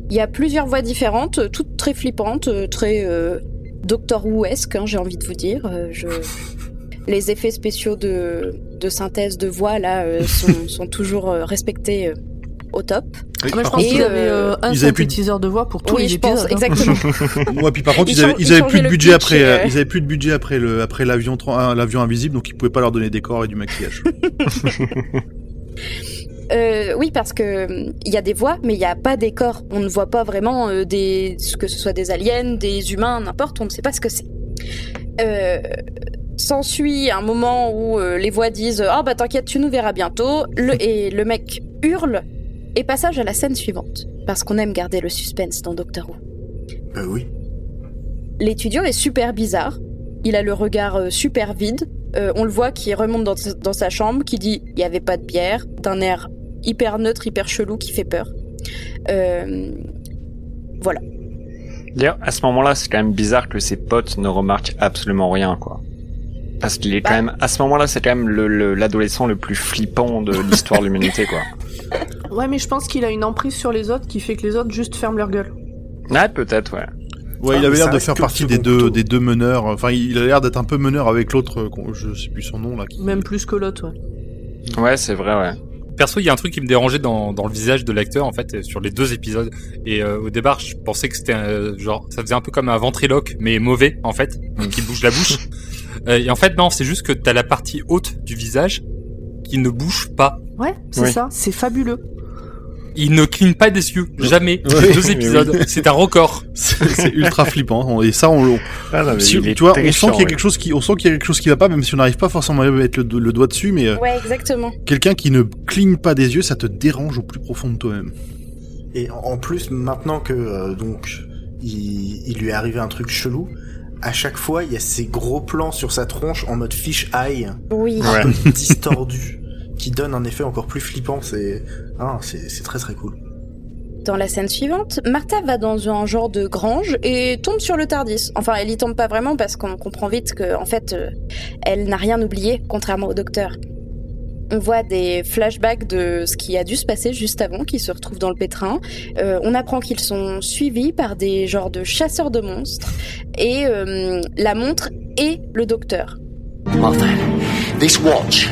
Il y a plusieurs voix différentes, euh, toutes très flippantes, très euh, Doctor Who-esque, hein, j'ai envie de vous dire. Je... Les effets spéciaux de, de synthèse de voix là euh, sont, sont toujours euh, respectés euh, au top. Oui, Moi, je pense qu'ils euh, avaient euh, un ils avaient plus de- synthétiseur de voix pour tous oui, les je pense, épisodes. hein. exactement. Moi, puis par contre, Ils ils, avaient, chang- ils ils avaient plus de budget après, euh, euh, ils avaient plus de budget après le, après l'avion, invisible, donc ils pouvaient pas leur donner des corps et du maquillage. Euh, oui, parce que il y a des voix, mais il n'y a pas des corps. On ne voit pas vraiment euh, des, que ce soit des aliens, des humains, n'importe. On ne sait pas ce que c'est. Euh, S'ensuit un moment où euh, les voix disent "Ah bah t'inquiète, tu nous verras bientôt." Le, et le mec hurle. Et passage à la scène suivante, parce qu'on aime garder le suspense dans Doctor Who. Euh, oui. L'étudiant est super bizarre. Il a le regard euh, super vide. Euh, on le voit qui remonte dans, dans sa chambre, qui dit il y avait pas de bière, d'un air hyper neutre, hyper chelou, qui fait peur. Euh, voilà. D'ailleurs, à ce moment-là, c'est quand même bizarre que ses potes ne remarquent absolument rien, quoi. Parce qu'il est quand même, à ce moment-là, c'est quand même le- le- l'adolescent le, plus flippant de l'histoire de l'humanité, quoi. Ouais, mais je pense qu'il a une emprise sur les autres qui fait que les autres juste ferment leur gueule. Ouais, peut-être, ouais. Ouais, Ah, il mais avait l'air de faire partie des deux, couteau. des deux meneurs. Enfin, il a l'air d'être un peu meneur avec l'autre, euh, je sais plus son nom là. qui- Même plus que l'autre, ouais. Ouais, c'est vrai, ouais. Perso, il y a un truc qui me dérangeait dans, dans le visage de l'acteur en fait sur les deux épisodes. Et euh, au départ, je pensais que c'était euh, genre ça faisait un peu comme un ventriloque, mais mauvais en fait, donc qui bouge la bouche. Euh, et en fait, non, c'est juste que t'as la partie haute du visage qui ne bouge pas. Ouais, c'est Oui. ça, c'est fabuleux. Il ne cligne pas des yeux, jamais. Ouais. Deux épisodes, c'est un record. C'est ultra flippant. Et ça, on, Ah, non, si- tu vois, on sent qu'il y a quelque chose qui, on sent qu'il y a quelque chose qui va pas, même si on n'arrive pas forcément à mettre le, do- le doigt dessus, mais euh, Ouais, exactement. quelqu'un qui ne cligne pas des yeux, ça te dérange au plus profond de toi-même. Et en plus, maintenant que euh, donc il, il lui est arrivé un truc chelou, à chaque fois il y a ces gros plans sur sa tronche en mode fish eye, Oui. Ouais. un peu distordu, qui donne un effet encore plus flippant. C'est ah, c'est c'est très très cool. Dans la scène suivante, Martha va dans un genre de grange et tombe sur le Tardis. Enfin, elle y tombe pas vraiment parce qu'on comprend vite que, en fait, euh, elle n'a rien oublié, contrairement au docteur. On voit des flashbacks de ce qui a dû se passer juste avant, qui se retrouvent dans le pétrin. Euh, on apprend qu'ils sont suivis par des genres de chasseurs de monstres et euh, la montre et le docteur. Martha, this watch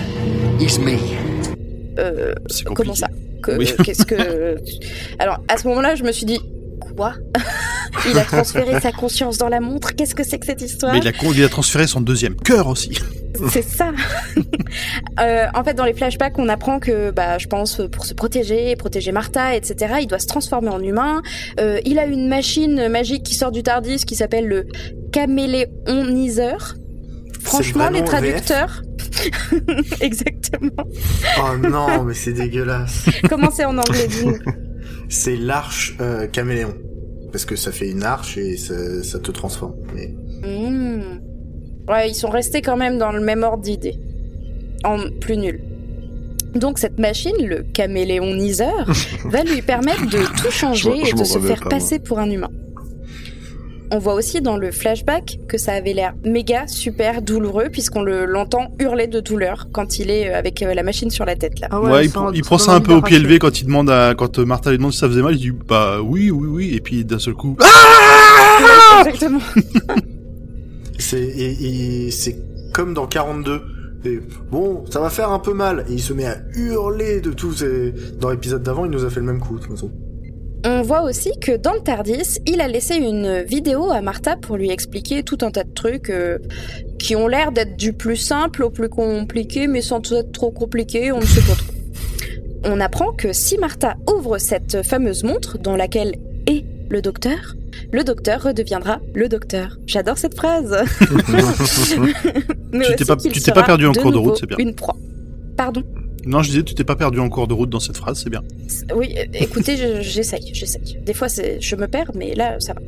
is me. Euh, C'est compliqué. Comment ça Oui. Qu'est-ce que Alors à ce moment-là, je me suis dit quoi Il a transféré sa conscience dans la montre. Qu'est-ce que c'est que cette histoire Mais il a, con- il a transféré son deuxième cœur aussi. C'est ça. Euh, en fait, dans les flashbacks, on apprend que, bah, je pense, pour se protéger, protéger Martha, etc., il doit se transformer en humain. Euh, il a une machine magique qui sort du Tardis qui s'appelle le caméléoniseur. Franchement, les traducteurs. Exactement. Oh non, mais c'est dégueulasse. Comment c'est en anglais C'est l'arche euh, caméléon. Parce que ça fait une arche et ça, ça te transforme. Mais... Hmm. Ouais, ils sont restés quand même dans le même ordre d'idée. En plus nul. Donc cette machine, le caméléoniseur, va lui permettre de tout changer Je- je et de se faire pas, passer pour un humain. On voit aussi dans le flashback que ça avait l'air méga super douloureux puisqu'on le- l'entend hurler de douleur quand il est euh, avec euh, la machine sur la tête là. Ah Ouais, il, prend- a il prend ça un peu au pied levé quand il demande à, quand euh, Martha lui demande si ça faisait mal, il dit bah oui, oui, oui, et puis d'un seul coup, ah Exactement. C'est comme dans 42. Et bon, ça va faire un peu mal. Et il se met à hurler de tout. C'est- Dans l'épisode d'avant, il nous a fait le même coup, de toute façon. On voit aussi que dans le Tardis, il a laissé une vidéo à Martha pour lui expliquer tout un tas de trucs euh, qui ont l'air d'être du plus simple au plus compliqué, mais sans être trop compliqué, on ne sait pas trop. On apprend que si Martha ouvre cette fameuse montre dans laquelle est le docteur, le docteur redeviendra le docteur. J'adore cette phrase. Mais Tu t'es pas- tu pas perdu en cours de route, c'est bien. Une proie. Pardon? Non, je disais, tu t'es pas perdu en cours de route dans cette phrase, c'est bien. Oui, écoutez, je- j'essaye, j'essaye. Des fois, je me perds, mais là, ça va.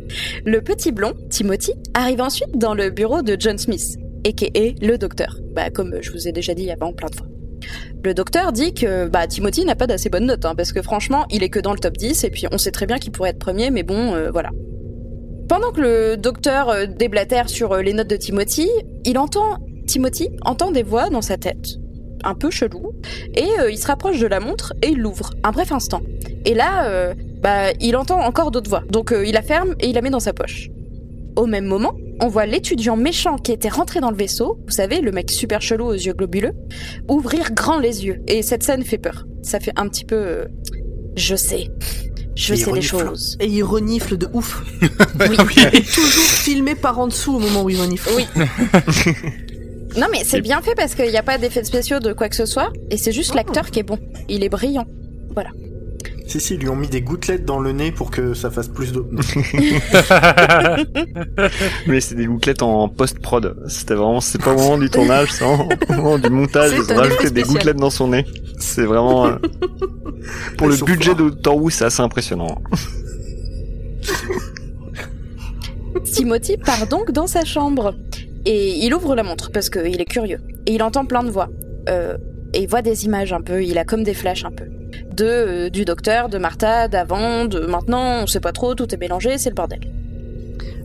Le petit blond, Timothy, arrive ensuite dans le bureau de John Smith, a.k.a. le docteur. Bah, comme je vous ai déjà dit avant plein de fois. Le docteur dit que bah, Timothy n'a pas d'assez bonne note, hein, parce que franchement, il est que dans le top 10, et puis on sait très bien qu'il pourrait être premier, mais bon, euh, voilà. Pendant que le docteur euh, déblatère sur euh, les notes de Timothy, il entend, Timothy entend des voix dans sa tête, un peu chelou, et euh, il se rapproche de la montre et il l'ouvre, un bref instant. Et là, euh, bah, il entend encore d'autres voix. Donc euh, il la ferme et il la met dans sa poche. Au même moment, on voit l'étudiant méchant qui était rentré dans le vaisseau, vous savez, le mec super chelou aux yeux globuleux, ouvrir grand les yeux. Et cette scène fait peur. Ça fait un petit peu... euh, je sais. Je Et sais les renifle. choses. Et il renifle de ouf. Oui. Et toujours filmé par en dessous au moment où il renifle. Oui. Non mais c'est bien fait parce qu'il n'y a pas d'effets spéciaux de quoi que ce soit, et c'est juste l'acteur qui est bon. Il est brillant. Si, si, ils lui ont mis des gouttelettes dans le nez pour que ça fasse plus d'eau. Mais c'est des bouclettes en post-prod. C'était vraiment, c'est pas au moment du tournage, c'est au moment du montage. C'est Ils ont rajouté des gouttelettes dans son nez. C'est vraiment, euh, pour Elles le budget de Who, c'est assez impressionnant. Timothy part donc dans sa chambre et il ouvre la montre parce qu'il est curieux et il entend plein de voix Euh, et il voit des images un peu. Il a comme des flashs un peu de euh, du docteur, de Martha, d'avant, de maintenant. On sait pas trop. Tout est mélangé. C'est le bordel.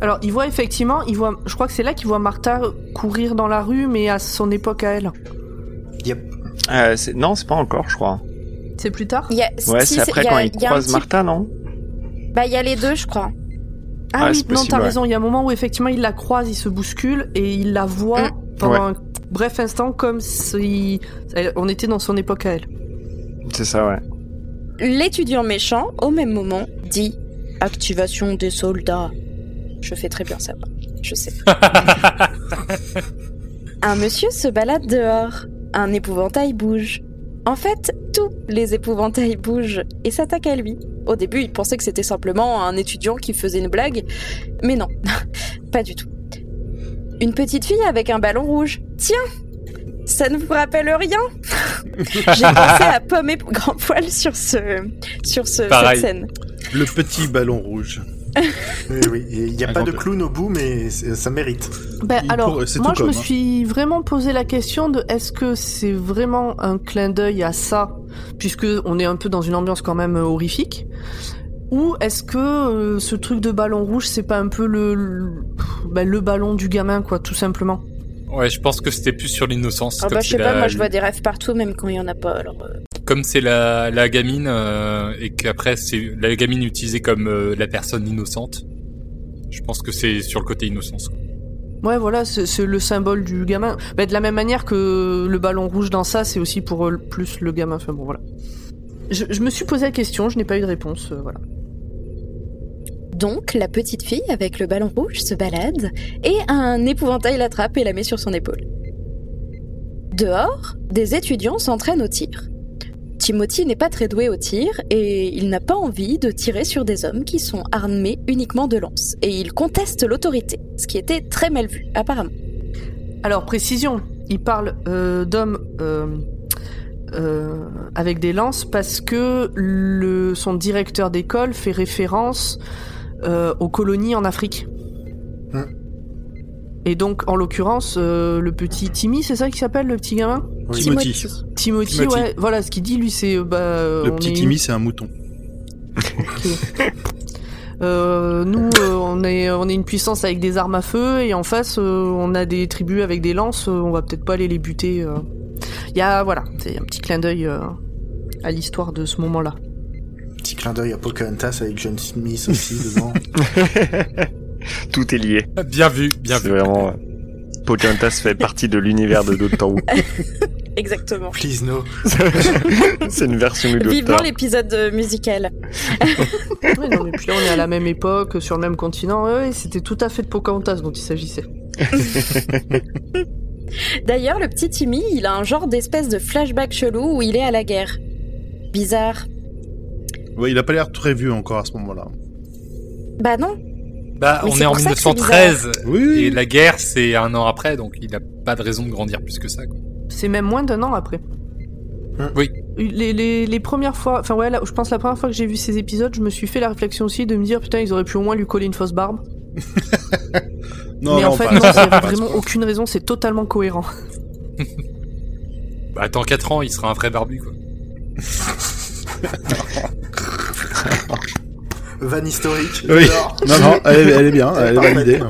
Alors, il voit effectivement, il voit, je crois que c'est là qu'il voit Martha courir dans la rue, mais à son époque à elle. Yep. Euh, non, c'est pas encore, je crois. C'est plus tard? Y a, Ouais, si, c'est après il y a- quand il croise petit- Martha, non? Bah il y a les deux, je crois. Ah Ouais, oui, non, t'as ouais. raison. Il y a un moment où effectivement il la croise, il se bouscule et il la voit Mm. pendant Ouais. un bref instant comme si on était dans son époque à elle. C'est ça, ouais. L'étudiant méchant, au même moment, dit activation des soldats. Je fais très bien ça. Je sais. Un monsieur se balade dehors. Un épouvantail bouge. En fait, tous les épouvantails bougent et s'attaquent à lui. Au début, il pensait que c'était simplement un étudiant qui faisait une blague, mais non, pas du tout. Une petite fille avec un ballon rouge. Tiens, ça ne vous rappelle rien? J'ai pensé à Pomme et Grand Poil sur ce, sur ce, cette scène. Le petit ballon rouge. Oui, oui. Il n'y a pas de clown au bout, mais ça mérite. Ben, Il alors, moi je me hein. suis vraiment posé la question de est-ce que c'est vraiment un clin d'œil à ça, puisque on est un peu dans une ambiance quand même euh, horrifique, ou est-ce que euh, ce truc de ballon rouge c'est pas un peu le le, ben, le ballon du gamin quoi, tout simplement? Ouais, je pense que c'était plus sur l'innocence. Ah bah je sais pas, la- moi je vois des rêves partout, même quand il y en a pas. Alors, euh, Comme c'est la, la gamine euh, et qu'après c'est la gamine utilisée comme euh, la personne innocente. Je pense que c'est sur le côté innocence. quoi. Ouais, voilà, c'est le symbole du gamin. Ben, de la même manière que le ballon rouge dans ça, c'est aussi pour euh, plus le gamin. Enfin bon, voilà. Je, je me suis posé la question, je n'ai pas eu de réponse. euh, voilà. Donc la petite fille avec le ballon rouge se balade et un épouvantail l'attrape et la met sur son épaule. Dehors, des étudiants s'entraînent au tir. Timothy n'est pas très doué au tir et il n'a pas envie de tirer sur des hommes qui sont armés uniquement de lances. Et il conteste l'autorité, ce qui était très mal vu apparemment. Alors, précision, il parle euh, d'hommes euh, euh, avec des lances parce que son directeur d'école fait référence aux colonies en Afrique. Et donc, en l'occurrence, euh, le petit Timmy, c'est ça qui s'appelle, le petit gamin Oui. Timothy. Timothy, Timothy. ouais, voilà, ce qu'il dit, lui, c'est... Bah, euh, Le on petit est- Timmy, c'est un mouton. Euh, nous, euh, on est, on est une puissance avec des armes à feu, et en face, euh, on a des tribus avec des lances. euh, on va peut-être pas aller les buter. euh. Il y a, voilà, c'est un petit clin d'œil euh, à l'histoire de ce moment-là. Petit clin d'œil à Pocahontas avec John Smith aussi dedans. Tout est lié. Bien vu, bien C'est vu. vraiment. euh, Pocahontas fait partie de l'univers de Doctor Who. Exactement. Please no. C'est une version du Vivement l'épisode euh, musical. Ouais, non, mais puis là, on est à la même époque, sur le même continent. Ouais, ouais, c'était tout à fait de Pocahontas dont il s'agissait. D'ailleurs, le petit Timmy, il a un genre d'espèce de flashback chelou où il est à la guerre. Bizarre. Ouais, il a pas l'air très vieux encore à ce moment-là. Bah non. Bah, on est en pour ça que c'est 1913 Oui. et la guerre c'est un an après, donc il a pas de raison de grandir plus que ça. Quoi. C'est même moins d'un an après. Oui. Les, les, les premières fois, enfin ouais, là, je pense la première fois que j'ai vu ces épisodes, je me suis fait la réflexion aussi de me dire putain, ils auraient pu au moins lui coller une fausse barbe. Non, mais non, en fait, pas- non, il y pas avait vraiment aucune raison, c'est totalement cohérent. Bah, dans 4 ans, il sera un vrai barbu, quoi. Van historique. Oui. Non, non, elle est, elle est bien, elle est validée.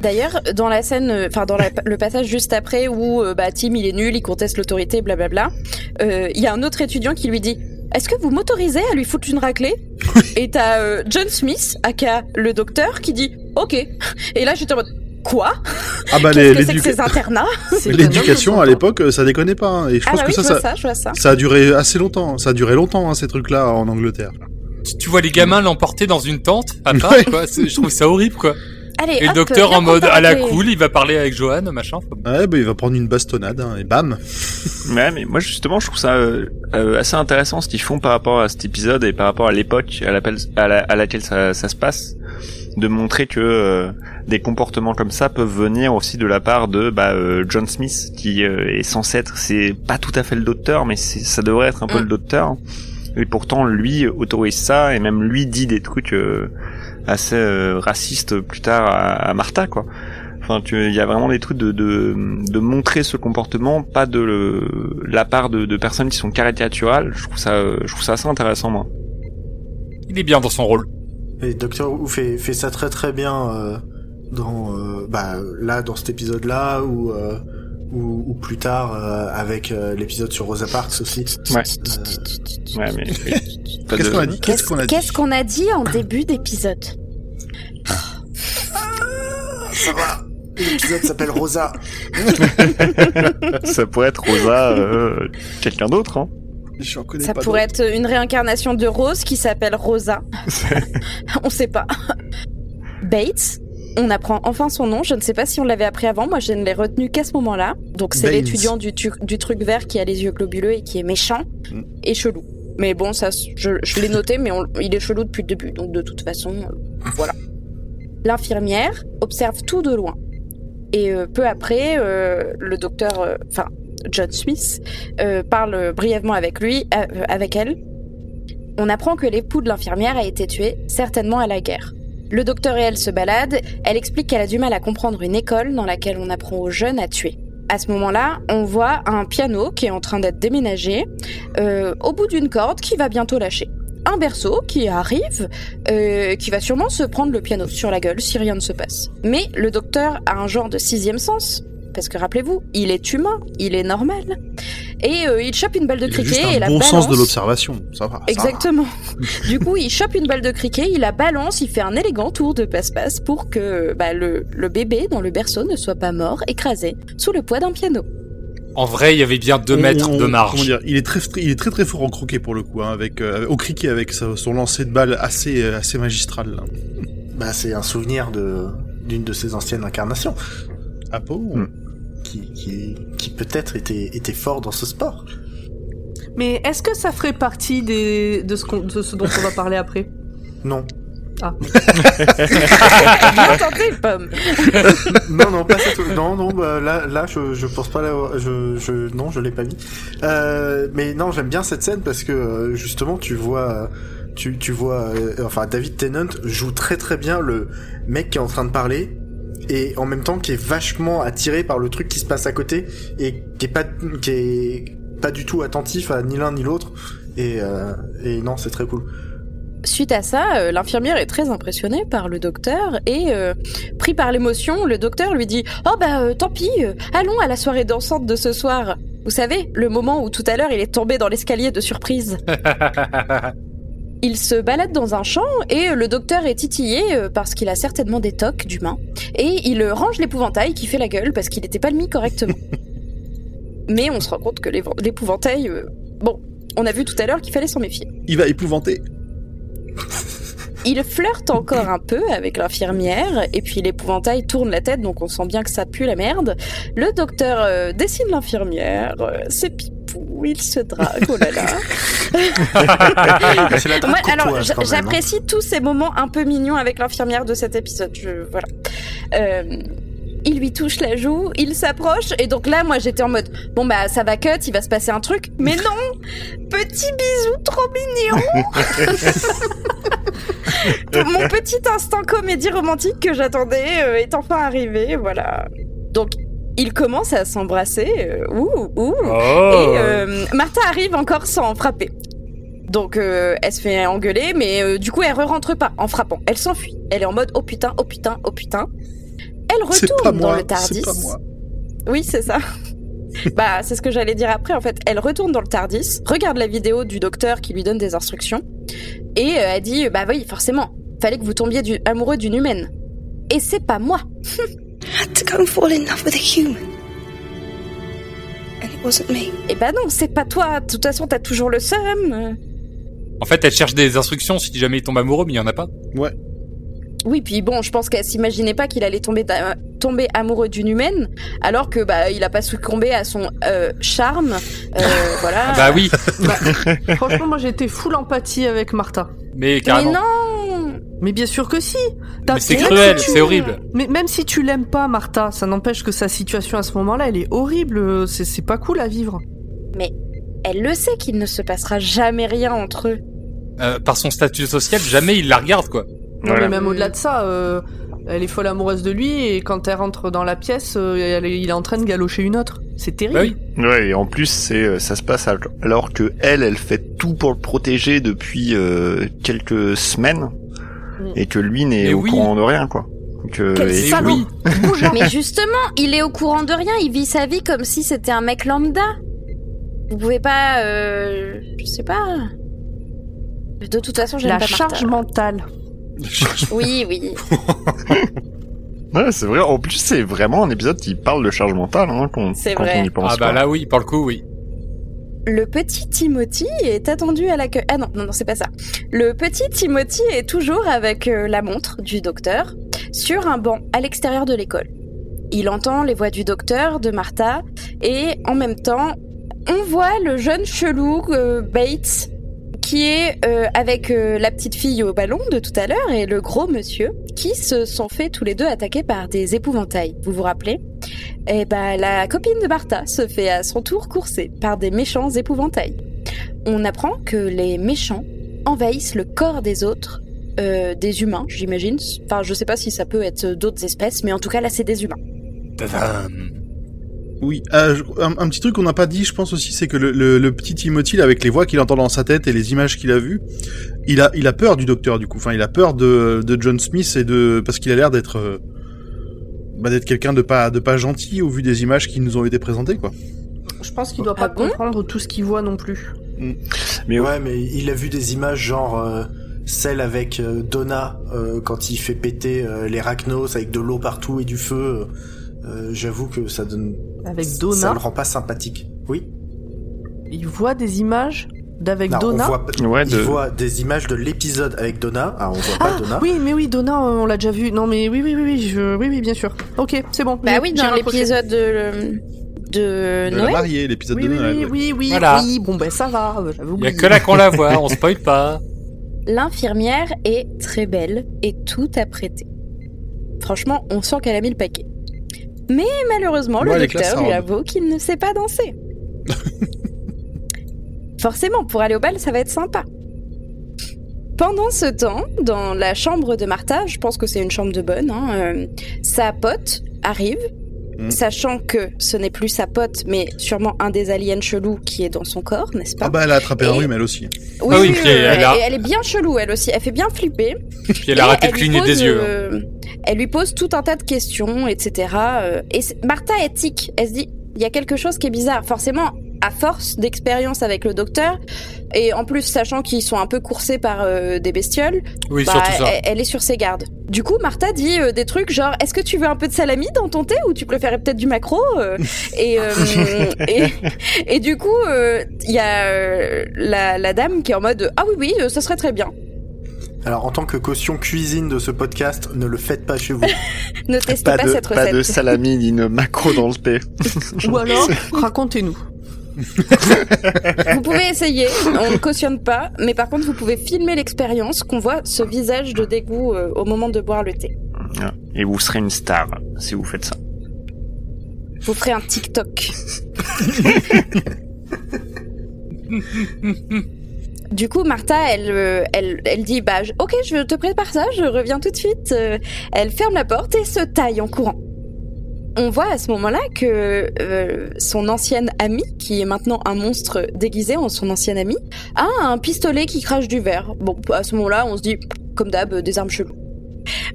D'ailleurs, dans la scène, euh, enfin dans la- le passage juste après où euh, bah, Tim il est nul, il conteste l'autorité, blablabla, euh, il y a un autre étudiant qui lui dit Est-ce que vous m'autorisez à lui foutre une raclée? Et t'as euh, John Smith, aka le docteur, qui dit Ok. Et là j'étais en mode Quoi? Ah bah, Qu'est-ce les- que c'est que ces internats? L'éducation à l'époque, ça déconnait pas. hein. Et je Ah pense bah que oui, ça, je vois ça, ça, je vois ça. ça a duré assez longtemps. Ça a duré longtemps, hein, ces trucs-là, en Angleterre. Tu, tu vois les gamins l'emporter dans une tente, à part, Ouais. quoi. Je trouve ça horrible, quoi. Allez, Et le docteur en mode à la cool, il va parler avec Johan, machin. Ouais, bah, il va prendre une bastonnade, hein, et bam. Ouais, mais moi justement, je trouve ça euh, euh, assez intéressant ce qu'ils font par rapport à cet épisode et par rapport à l'époque à, laquelle- à, la- à laquelle ça, ça se passe, de montrer que euh, des comportements comme ça peuvent venir aussi de la part de bah, euh, John Smith, qui euh, est censé être, c'est pas tout à fait le docteur, mais ça devrait être un peu Mm. le docteur. Et pourtant, lui autorise ça et même lui dit des trucs euh, assez euh, racistes plus tard à, à Martha, quoi. Enfin, tu- il y a vraiment des trucs de, de, de montrer ce comportement, pas de le, la part de, de personnes qui sont caricaturales. Je trouve ça, euh, je trouve ça assez intéressant, moi. Il est bien dans son rôle. Et Doctor Who fait, fait ça très très bien euh, dans euh, bah là dans cet épisode là ou plus tard euh, avec euh, l'épisode sur Rosa Parks aussi. Ouais. Euh, Ouais, mais Qu'est-ce de- qu'on a dit Qu'est-ce qu'on a dit Qu'est-ce qu'on a dit en début d'épisode? Ça va. L'épisode s'appelle Rosa. Ça pourrait être Rosa, euh, quelqu'un d'autre, hein. Ça pas pourrait être une réincarnation de Rose qui s'appelle Rosa. on sait pas. Bates, on apprend enfin son nom. Je ne sais pas si on l'avait appris avant. Moi, je ne l'ai retenu qu'à ce moment-là. Donc, c'est l'étudiant du, truc vert qui a les yeux globuleux et qui est méchant Mm. et chelou. Mais bon, ça, je, je l'ai noté, mais on- il est chelou depuis le début. Donc, de toute façon, euh, voilà. L'infirmière observe tout de loin. Et euh, peu après, euh, le docteur, enfin, John Smith, parle brièvement avec lui, avec elle. On apprend que l'époux de l'infirmière a été tué, certainement à la guerre. Le docteur et elle se baladent, elle explique qu'elle a du mal à comprendre une école dans laquelle on apprend aux jeunes à tuer. À ce moment-là, on voit un piano qui est en train d'être déménagé, euh, au bout d'une corde qui va bientôt lâcher. Un berceau qui arrive, euh, qui va sûrement se prendre le piano sur la gueule si rien ne se passe. Mais le docteur a un genre de sixième sens, parce que rappelez-vous, il est humain, il est normal. Et euh, il chope une balle de Il a juste cricket et un la bon balance. sens de l'observation. Ça va. ça va. Exactement. du coup, il chope une balle de cricket, il la balance, il fait un élégant tour de passe-passe pour que bah, le, le bébé dans le berceau ne soit pas mort, écrasé, sous le poids d'un piano. En vrai, il y avait bien deux On- mètres on- de Comment marge. dire Il est très, il est très très fort en croquet pour le coup, hein, avec euh, au cricket avec sa- son lancer de balle assez euh, assez magistral. Là. Bah c'est un souvenir de d'une de ses anciennes incarnations Bon Hmm. qui qui qui peut-être était était fort dans ce sport. Mais est-ce que ça ferait partie des, de, ce qu'on- de ce dont on va parler après? Non. Ah. Bien tenté, pomme. non, non, pas cette... Non, non, bah, là, là, je, je pense pas l'avoir... Je, je, non, je l'ai pas mis. Euh, mais non, j'aime bien cette scène parce que, euh, justement, tu vois... Tu, tu vois... euh, enfin, David Tennant joue très très bien le mec qui est en train de parler et en même temps qui est vachement attiré par le truc qui se passe à côté et qui est pas qui est pas du tout attentif à ni l'un ni l'autre et euh, et non c'est très cool Suite à ça, euh, l'infirmière est très impressionnée par le docteur et, euh, pris par l'émotion, le docteur lui dit « Oh bah euh, tant pis, euh, allons à la soirée dansante de ce soir. Vous savez, le moment où tout à l'heure il est tombé dans l'escalier de surprise. » Il se balade dans un champ et le docteur est titillé euh, parce qu'il a certainement des tocs d'humain. Et il range l'épouvantail qui fait la gueule parce qu'il n'était pas mis correctement. Mais on se rend compte que l'épouvantail... euh, bon, on a vu tout à l'heure qu'il fallait s'en méfier. Il va épouvanter. Il flirte encore un peu avec l'infirmière, et puis l'épouvantail tourne la tête, donc on sent bien que ça pue la merde. Le docteur euh, dessine l'infirmière, euh, c'est pipou, il se drague, oh là là. la Moi, alors, hein. j'apprécie tous ces moments un peu mignons avec l'infirmière de cet épisode. Je, voilà. Euh, il lui touche la joue, il s'approche, et donc là, moi, j'étais en mode, bon bah, ça va cut, il va se passer un truc, mais non, petit bisou trop mignon. Mon petit instant comédie romantique que j'attendais euh, est enfin arrivé, voilà. Donc, ils commencent à s'embrasser, euh, ouh, ouh. Oh. Et euh, Martha arrive encore sans frapper. Donc elle se fait engueuler, mais du coup elle re-rentre pas en frappant. Elle s'enfuit. Elle est en mode oh putain, oh putain, oh putain. Elle retourne dans le TARDIS. c'est pas moi. Oui, c'est ça. bah, c'est ce que j'allais dire après. En fait, elle retourne dans le TARDIS, regarde la vidéo du docteur qui lui donne des instructions, et euh, elle dit bah oui, forcément, fallait que vous tombiez du- amoureux d'une humaine. Et c'est pas moi. I had to go and fall in love with a human. And it wasn't me. Et bah non, c'est pas toi. De toute façon, t'as toujours le seum. En fait, elle cherche des instructions si jamais il tombe amoureux, mais il y en a pas. Oui, puis bon, je pense qu'elle s'imaginait pas qu'il allait tomber, tomber amoureux d'une humaine, alors que bah il a pas succombé à son euh, charme. Euh, voilà. Ah bah oui, Franchement, moi j'étais full empathie avec Martha. mais Mais carrément. non. Mais bien sûr que si. Mais c'est cruel, si tu- c'est horrible. Mais même si tu l'aimes pas, Martha, ça n'empêche que sa situation à ce moment-là, elle est horrible. C'est c'est pas cool à vivre. Elle le sait qu'il ne se passera jamais rien entre eux. Euh, par son statut social, jamais il la regarde, quoi. Non, Voilà. mais même au-delà de ça, euh, elle est folle amoureuse de lui et quand elle rentre dans la pièce, euh, elle il est en train de galocher une autre. C'est terrible. Bah oui. Ouais, et en plus, c'est euh, ça se passe al- alors que elle, elle fait tout pour le protéger depuis euh, quelques semaines, Mm. et que lui n'est au oui. courant de rien, quoi. Donc, Quel et- salaud oui. Mais justement, il est au courant de rien. Il vit sa vie comme si c'était un mec lambda. Vous pouvez pas, euh, je sais pas. De toute façon, j'aime La pas charge Martha. mentale. Oui, oui. Ouais, c'est vrai. En plus, c'est vraiment un épisode qui parle de charge mentale, hein, quand, vrai. on y pense. Ah bah là oui, pour le coup, oui. Le petit Timothy est attendu à l'accueil. Ah non, non, non, c'est pas ça. Le petit Timothy est toujours avec euh, la montre du docteur sur un banc à l'extérieur de l'école. Il entend les voix du docteur, de Martha, et en même temps, on voit le jeune chelou euh, Bates qui est euh, avec euh, la petite fille au ballon de tout à l'heure et le gros monsieur qui se sont fait tous les deux attaquer par des épouvantails. Vous vous rappelez? Eh ben, la copine de Martha se fait à son tour courser par des méchants épouvantails. On apprend que les méchants envahissent le corps des autres, euh, des humains, j'imagine. Enfin, je sais pas si ça peut être d'autres espèces, mais en tout cas là, c'est des humains. Tadam. Oui, euh, un, un petit truc qu'on n'a pas dit, je pense aussi, c'est que le, le- le petit Timothy, là, avec les voix qu'il entend dans sa tête et les images qu'il a vues, il a, il a peur du docteur, du coup. Enfin, il a peur de, de John Smith et de, parce qu'il a l'air d'être, euh, bah, d'être quelqu'un de pas, de pas gentil au vu des images qui nous ont été présentées, quoi. Je pense qu'il doit Ah pas bon? comprendre tout ce qu'il voit non plus. Mais ouais, mais il a vu des images genre euh, celle avec euh, Donna euh, quand il fait péter euh, les rachnos avec de l'eau partout et du feu. Euh, J'avoue que ça donne. Avec Ça Donna, le rend pas sympathique. Oui. il voit des images d'avec Non, Donna. on voit, Ouais, il de- voit des images de l'épisode avec Donna. Ah, on voit pas Ah, Donna. oui, mais oui, Donna, euh, on l'a déjà vu. Non, mais oui, oui, oui, oui, je... oui, oui, bien sûr. Ok, c'est bon. Bah oui, dans l'épisode de, de De la Noël. mariée, l'épisode Oui, de oui, Noël. oui, oui, oui, Voilà. oui, bon, ben ça va, euh, Il y a que là qu'on la voit, on spoil pas. l'infirmière est très belle et tout apprêtée. Franchement, on sent qu'elle a mis le paquet. Mais malheureusement, Ouais, le docteur lui avoue qu'il ne sait pas danser. Forcément, pour aller au bal, ça va être sympa. Pendant ce temps, dans la chambre de Martha, je pense que c'est une chambre de bonne, hein, euh, sa pote arrive, Mhm. sachant que ce n'est plus sa pote, mais sûrement un des aliens chelous qui est dans son corps, n'est-ce pas Ah bah elle a attrapé un Et- rhume elle aussi. Oui, Ah oui, oui, puis oui, elle a- et elle est bien chelou, elle aussi. Elle fait bien flipper. Puis elle a arrêté de cligner des yeux. hein. Euh, elle lui pose tout un tas de questions, etc. euh, et c'est- Martha est tic. Elle se dit, il y a quelque chose qui est bizarre. Forcément, à force d'expérience avec le docteur, et en plus sachant qu'ils sont un peu coursés par euh, des bestioles, Oui, bah, ça. elle, est sur ses gardes. Du coup, Martha dit euh, des trucs genre Est-ce que tu veux un peu de salami dans ton thé ou tu préférais peut-être du macro euh et, euh, et, et du coup, euh, il y a euh, la, la dame qui est en mode Ah oui, oui, euh, ça serait très bien. Alors, en tant que caution cuisine de ce podcast, ne le faites pas chez vous. Ne testez Pas pas, de, cette pas recette. de salami ni de macro dans le P. Ou alors, racontez-nous. Vous pouvez essayer, on ne cautionne pas, mais par contre, vous pouvez filmer l'expérience, qu'on voit ce visage de dégoût euh, au moment de boire le thé. Et vous serez une star si vous faites ça. Vous ferez un TikTok. Du coup, Martha, elle, euh, elle, elle dit, bah, ok, je te prépare ça, je reviens tout de suite. Euh, Elle ferme la porte et se taille en courant. On voit à ce moment-là que euh, son ancienne amie, qui est maintenant un monstre déguisé en son ancienne amie, a un pistolet qui crache du verre. Bon, à ce moment-là, on se dit, comme d'hab, des armes cheloues.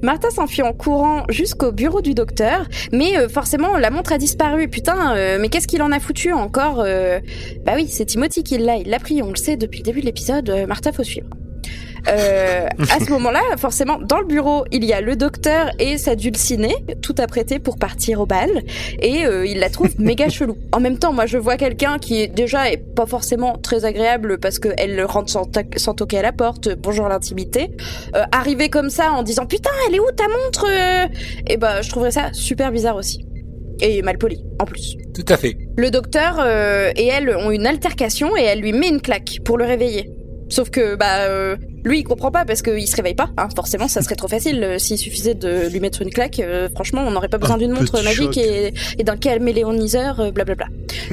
Martha s'enfuit en courant jusqu'au bureau du docteur, mais euh, forcément la montre a disparu. Putain, euh, mais qu'est-ce qu'il en a foutu encore euh? Bah oui, c'est Timothy qui l'a, il l'a pris, on le sait depuis le début de l'épisode. Martha, faut suivre. Euh, à ce moment-là, forcément, dans le bureau, il y a le docteur et sa dulcinée, tout apprêté pour partir au bal, et euh, il la trouve méga chelou. En même temps, moi, je vois quelqu'un qui déjà est pas forcément très agréable parce qu'elle rentre sans, toquer à la porte, bonjour l'intimité, euh, arriver comme ça en disant putain, elle est où ta montre Et bah, je trouverais ça super bizarre aussi. Et mal poli, en plus. Tout à fait. Le docteur euh, et elle ont une altercation et elle lui met une claque pour le réveiller. Sauf que bah euh, lui il comprend pas parce qu'il se réveille pas. Hein. Forcément ça serait trop facile euh, s'il suffisait de lui mettre une claque. euh, franchement on n'aurait pas besoin Un d'une montre magique choc. et, et d'un caméléoniseur, euh, blablabla.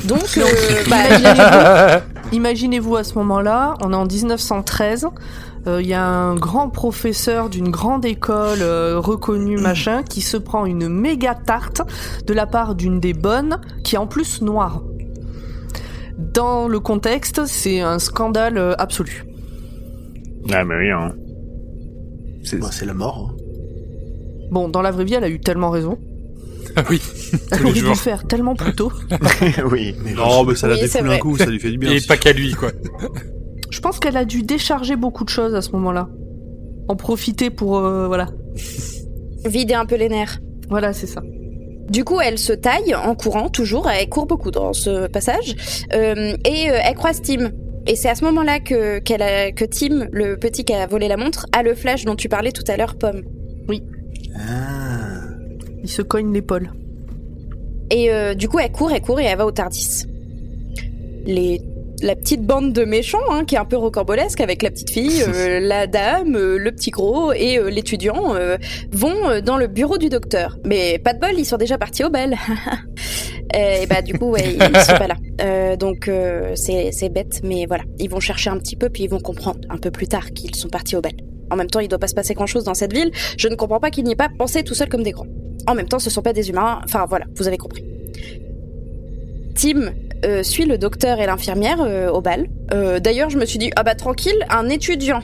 Donc euh, bah, Imaginez-vous- Imaginez-vous à ce moment-là, on est en 1913. euh, Il y a un grand professeur d'une grande école euh, reconnue machin qui se prend une méga tarte de la part d'une des bonnes qui est en plus noire. Dans le contexte, c'est un scandale euh, absolu. Ah mais oui, hein. C'est Bah, c'est la mort. hein. Bon, dans la vraie vie, elle a eu tellement raison. Ah oui, Elle aurait dû le faire tellement plus tôt. oui. Mais Non mais ça la Oui, défoule un coup, ça lui fait du bien. Et aussi. pas qu'à lui, quoi. Je pense qu'elle a dû décharger beaucoup de choses à ce moment-là. En profiter pour... euh, voilà. vider un peu les nerfs. Voilà, c'est ça. Du coup, elle se taille en courant, toujours. Elle court beaucoup dans ce passage. Euh, et euh, elle croise Tim. Et c'est à ce moment-là que, a, que Tim, le petit qui a volé la montre, a le flash dont tu parlais tout à l'heure, Pomme. Ah. Il se cogne l'épaule. Et euh, du coup, elle court, elle court et elle va au Tardis. Les, la petite bande de méchants, hein, qui est un peu rocambolesque, avec la petite fille, euh, la dame, euh, le petit gros et euh, l'étudiant, vont dans le bureau du docteur. Mais pas de bol, ils sont déjà partis au bal. et bah du coup, ouais, ils sont pas là. Donc c'est bête, mais voilà. Ils vont chercher un petit peu, puis ils vont comprendre un peu plus tard qu'ils sont partis au bal. En même temps, il doit pas se passer grand-chose dans cette ville. Je ne comprends pas qu'ils n'y aient pas pensé tout seuls comme des grands. En même temps, ce sont pas des humains. Enfin voilà, vous avez compris. Tim euh, suit le docteur et l'infirmière euh, au bal. Euh, D'ailleurs, je me suis dit ah bah tranquille, un étudiant.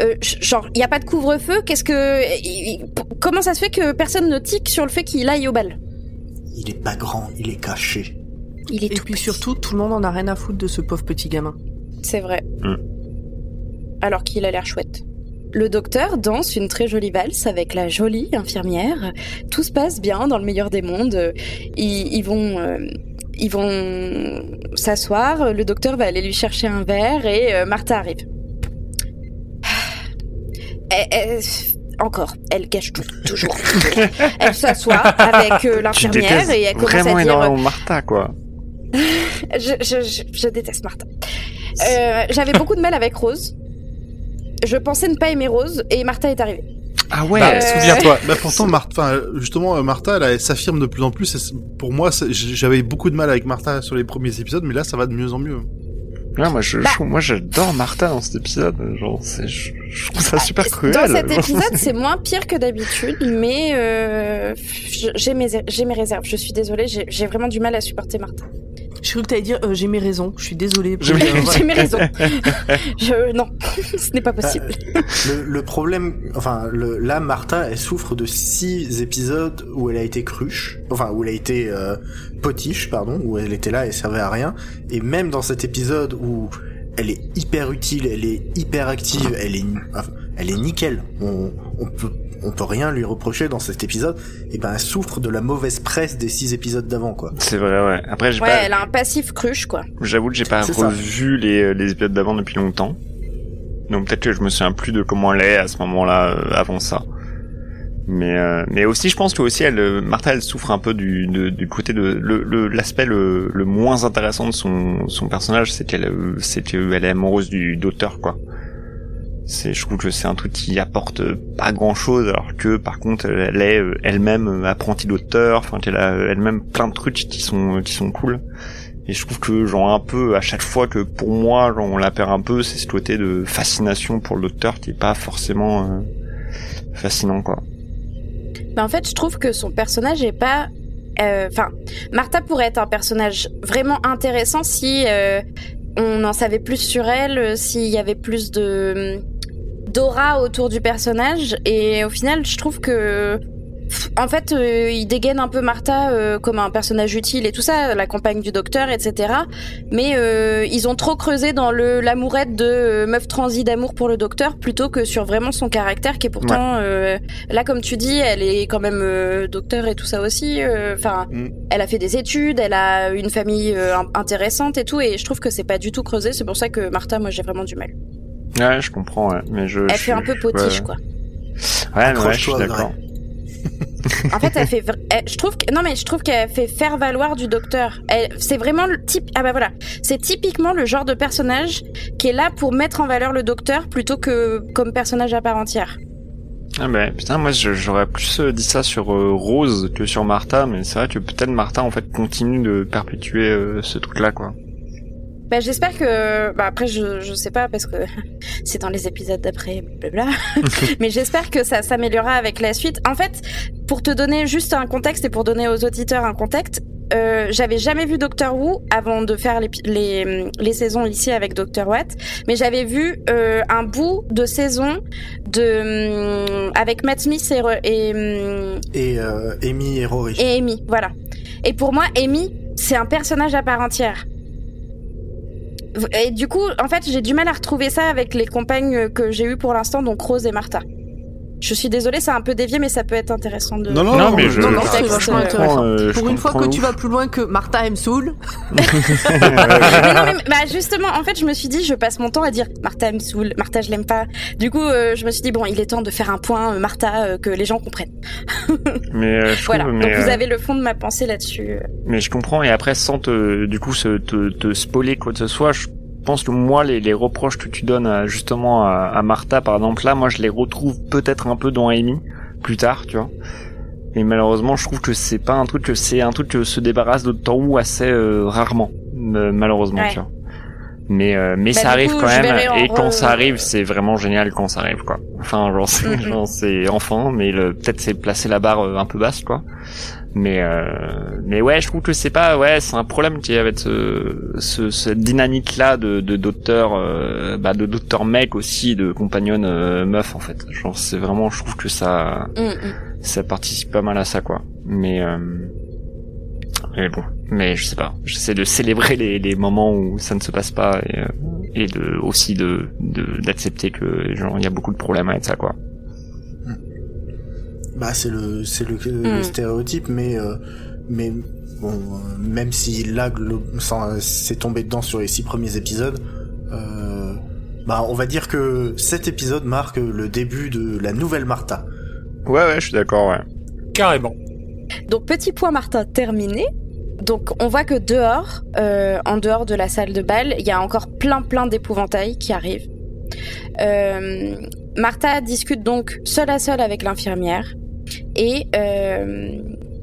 Euh, genre, il y a pas de couvre-feu. Qu'est-ce que comment ça se fait que personne ne tique sur le fait qu'il aille au bal? Il est pas grand, il est caché. Il est Et tout puis petit. surtout, tout le monde en a rien à foutre de ce pauvre petit gamin. C'est vrai. Hmm. Alors qu'il a l'air chouette. Le docteur danse une très jolie valse avec la jolie infirmière. Tout se passe bien dans le meilleur des mondes. Ils, ils vont, euh, ils vont s'asseoir. Le docteur va aller lui chercher un verre et euh, Martha arrive. Elle- elle- encore, elle gâche tout, toujours. elle s'assoit avec euh, l'infirmière et elle commence vraiment à dire. énormément Martha, quoi. Je, je, je, je déteste Martha. Euh, J'avais beaucoup de mal avec Rose. je pensais ne pas aimer Rose et Martha est arrivée. Ah ouais. Bah, souviens-toi. Bah pourtant, Martha, enfin, justement, euh, Martha, elle, elle s'affirme de plus en plus. pour moi, j'avais beaucoup de mal avec Martha sur les premiers épisodes, mais là, ça va de mieux en mieux. Ouais, moi, je, Bah. je- moi, j'adore Martha dans cet épisode. Genre, c'est, je, je trouve ça super cruel. Dans cet épisode, c'est moins pire que d'habitude, mais euh, j'ai mes, j'ai mes réserves. Je suis désolée, j'ai j'ai vraiment du mal à supporter Martha. Je cru que t'allais dire euh, j'ai mes raisons. Je suis désolée. J'ai mes- euh, voilà. J'ai mes raisons. Je, non, ce n'est pas possible. Le, le problème, enfin, le, là, Martha, elle souffre de six épisodes où elle a été cruche, enfin, où elle a été euh, potiche, pardon, où elle était là et servait à rien. Et même dans cet épisode où elle est hyper utile, elle est hyper active, elle est, elle est nickel. On, on peut, on peut rien lui reprocher dans cet épisode. Et ben, elle souffre de la mauvaise presse des six épisodes d'avant, quoi. C'est vrai, ouais. Après, j'ai Ouais, pas, elle a un passif cruche, quoi. j'avoue que j'ai pas revu les, euh, les épisodes d'avant depuis longtemps. Donc peut-être que je me souviens plus de comment elle est à ce moment-là, euh, avant ça. Mais euh, mais aussi je pense que aussi elle euh, Martha elle souffre un peu du de- du côté de le le- l'aspect le, le moins intéressant de son son personnage c'est qu'elle euh, c'est qu'elle est amoureuse du docteur quoi. C'est je trouve que c'est un truc qui apporte pas grand chose alors que par contre elle est euh, elle-même apprentie docteur enfin qu'elle a elle-même plein de trucs qui sont qui sont cool. Et je trouve que genre un peu à chaque fois que pour moi genre, on la perd un peu c'est ce côté de fascination pour le docteur qui est pas forcément euh, fascinant quoi. Mais en fait, je trouve que son personnage est pas. euh, Enfin, Martha pourrait être un personnage vraiment intéressant si euh, on en savait plus sur elle, euh, s'il y avait plus de d'aura autour du personnage. Et au final, je trouve que. En fait, euh, il dégaine un peu Martha euh, comme un personnage utile et tout ça, la compagne du docteur, etc. Mais euh, ils ont trop creusé dans le l'amourette de euh, meuf transi d'amour pour le docteur plutôt que sur vraiment son caractère qui est pourtant euh, Là, comme tu dis, elle est quand même euh, docteur et tout ça aussi. euh, Enfin, Mm. elle a fait des études, elle a une famille euh, in- intéressante et tout. Et je trouve que c'est pas du tout creusé. C'est pour ça que Martha, moi, j'ai vraiment du mal. Ouais, je comprends, ouais. mais je. Elle je- fait un peu je- potiche, ouais. quoi. Ouais, mais ouais, je suis d'accord. En fait, elle fait. je trouve non, mais je trouve qu'elle fait faire valoir du docteur. C'est vraiment le type. Ah bah voilà, c'est typiquement le genre de personnage qui est là pour mettre en valeur le docteur plutôt que comme personnage à part entière. Ah bah, putain, moi j'aurais plus euh, dit ça sur euh, Rose que sur Martha, mais c'est vrai que peut-être Martha en fait continue de perpétuer euh, ce truc-là, quoi. Bah, j'espère que. Bah, après, je, je sais pas parce que c'est dans les épisodes d'après, blabla. Mais j'espère que ça s'améliorera avec la suite. En fait, pour te donner juste un contexte et pour donner aux auditeurs un contexte, euh, j'avais jamais vu Doctor Who avant de faire les, les, les saisons ici avec Doctor Watt, mais j'avais vu euh, un bout de saison de hum, avec Matt Smith et, et, hum, Et euh, Amy et Rory. et Amy, voilà. Et pour moi, Amy, c'est un personnage à part entière. Et du coup, en fait, j'ai du mal à retrouver ça avec les compagnes que j'ai eues pour l'instant, donc Rose et Martha. Je suis désolée, c'est un peu dévié, mais ça peut être intéressant de. Non, non, Non, mais je- Non, non, je- c'est je vachement intéressant. euh, je Pour une fois que tu vas plus loin que Martha M. Soul. mais non, mais bah justement, en fait, je me suis dit, je passe mon temps à dire Martha me saoule, Martha je l'aime pas. Du coup, euh, je me suis dit bon, il est temps de faire un point, euh, Martha, euh, que les gens comprennent. Mais euh, je Voilà. trouve, Donc vous euh, avez le fond de ma pensée là-dessus. mais je comprends et après sans te, du coup se, te, te spoiler quoi que ce soit, je pense que moi les, les reproches que tu donnes à, justement à, à Martha par exemple là, moi je les retrouve peut-être un peu dans Amy plus tard, tu vois. Et malheureusement, je trouve que c'est pas un truc que c'est un truc que se débarrasse de Who assez euh, rarement, euh, malheureusement, Ouais. tu vois. Mais euh, mais Bah, ça arrive coup, quand même et quand re- ça arrive, c'est vraiment génial quand ça arrive quoi. Enfin, genre c'est genre, c'est enfin, mais le peut-être c'est placer la barre euh, un peu basse quoi. Mais euh, mais ouais, je trouve que c'est pas ouais, c'est un problème qui est avec ce, ce cette dynamique là de de docteur euh, bah de docteur mec aussi de compagnonne euh, meuf en fait. Genre c'est vraiment je trouve que ça Mm, mm. ça participe pas mal à ça quoi. Mais euh, mais bon, mais je sais pas. J'essaie de célébrer les, les moments où ça ne se passe pas et, euh, et de aussi de de- d'accepter que genre il y a beaucoup de problèmes avec ça quoi. Bah c'est le c'est le, le Mm. stéréotype, mais euh, mais bon, euh, même si là c'est tombé dedans sur les six premiers épisodes, euh, bah on va dire que cet épisode marque le début de la nouvelle Martha. Ouais ouais, je suis d'accord ouais. Carrément. Donc petit point Martha terminé. Donc on voit que dehors, euh, en dehors de la salle de bal, il y a encore plein plein d'épouvantails qui arrivent. Euh, Martha discute donc seule à seule avec l'infirmière et euh,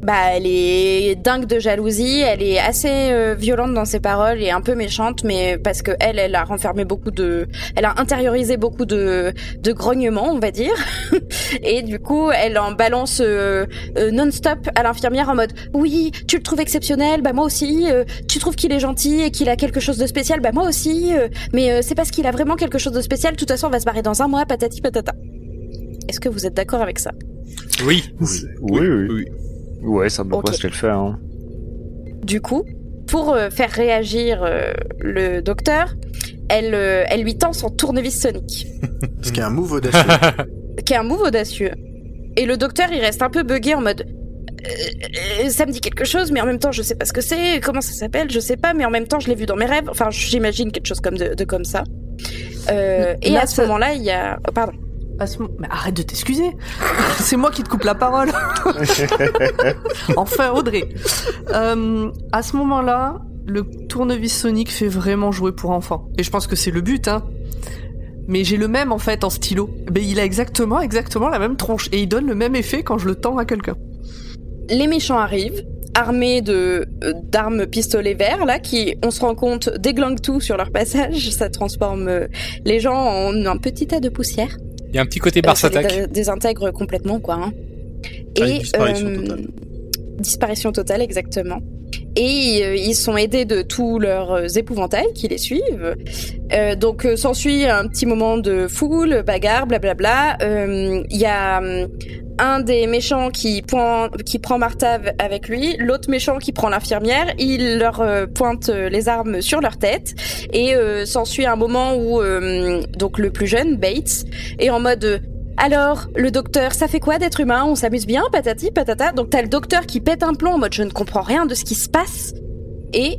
bah elle est dingue de jalousie, elle est assez euh, violente dans ses paroles et un peu méchante, mais parce que elle, elle a renfermé beaucoup de, elle a intériorisé beaucoup de, de grognements, on va dire, et du coup elle en balance euh, euh, non-stop à l'infirmière en mode oui, tu le trouves exceptionnel, bah moi aussi, euh, tu trouves qu'il est gentil et qu'il a quelque chose de spécial, bah moi aussi, euh, mais euh, c'est parce qu'il a vraiment quelque chose de spécial, de toute façon on va se barrer dans un mois, patati patata. Est-ce que vous êtes d'accord avec ça? Oui. Oui, oui. Oui. Ouais, ça peut Ok. pas ce qu'elle fait. Hein. Du coup, pour euh, faire réagir euh, le docteur, elle, euh, elle lui tend son tournevis sonique, Ce qui est un move audacieux. qui est un move audacieux. Et le docteur, il reste un peu buggé en mode. ça me dit quelque chose, mais en même temps, je sais pas ce que c'est. Comment ça s'appelle Je sais pas, mais en même temps, je l'ai vu dans mes rêves. Enfin, j'imagine quelque chose comme de, de comme ça. Euh, et Là, à ce ça- moment-là, il y a. oh, pardon. À ce mo- Mais arrête de t'excuser. C'est moi qui te coupe la parole. enfin, Audrey. Euh, à ce moment-là, le tournevis sonique fait vraiment jouer pour enfants. Et je pense que c'est le but, hein. Mais j'ai le même en fait en stylo. Mais il a exactement, exactement la même tronche et il donne le même effet quand je le tends à quelqu'un. les méchants arrivent, armés de euh, d'armes pistolets verts là, qui, on se rend compte, déglinguent tout sur leur passage. Ça transforme euh, les gens en un petit tas de poussière. Il y a un petit côté Mars ça les Attack. dé- désintègre complètement quoi. hein. Avec disparition euh, totale. disparition totale exactement. Et euh, ils sont aidés de tous leurs euh, épouvantails qui les suivent. Euh, donc euh, s'ensuit un petit moment de foule, bagarre, blablabla. Euh, Il y a hum, un des méchants qui, point, qui prend Martha avec lui, l'autre méchant qui prend l'infirmière. Il leur euh, pointe euh, les armes sur leur tête et euh, s'ensuit un moment où donc le plus jeune Bates est en mode alors, le docteur, ça fait quoi d'être humain? On s'amuse bien, patati patata. Donc t'as le docteur qui pète un plomb en mode je ne comprends rien de ce qui se passe. Et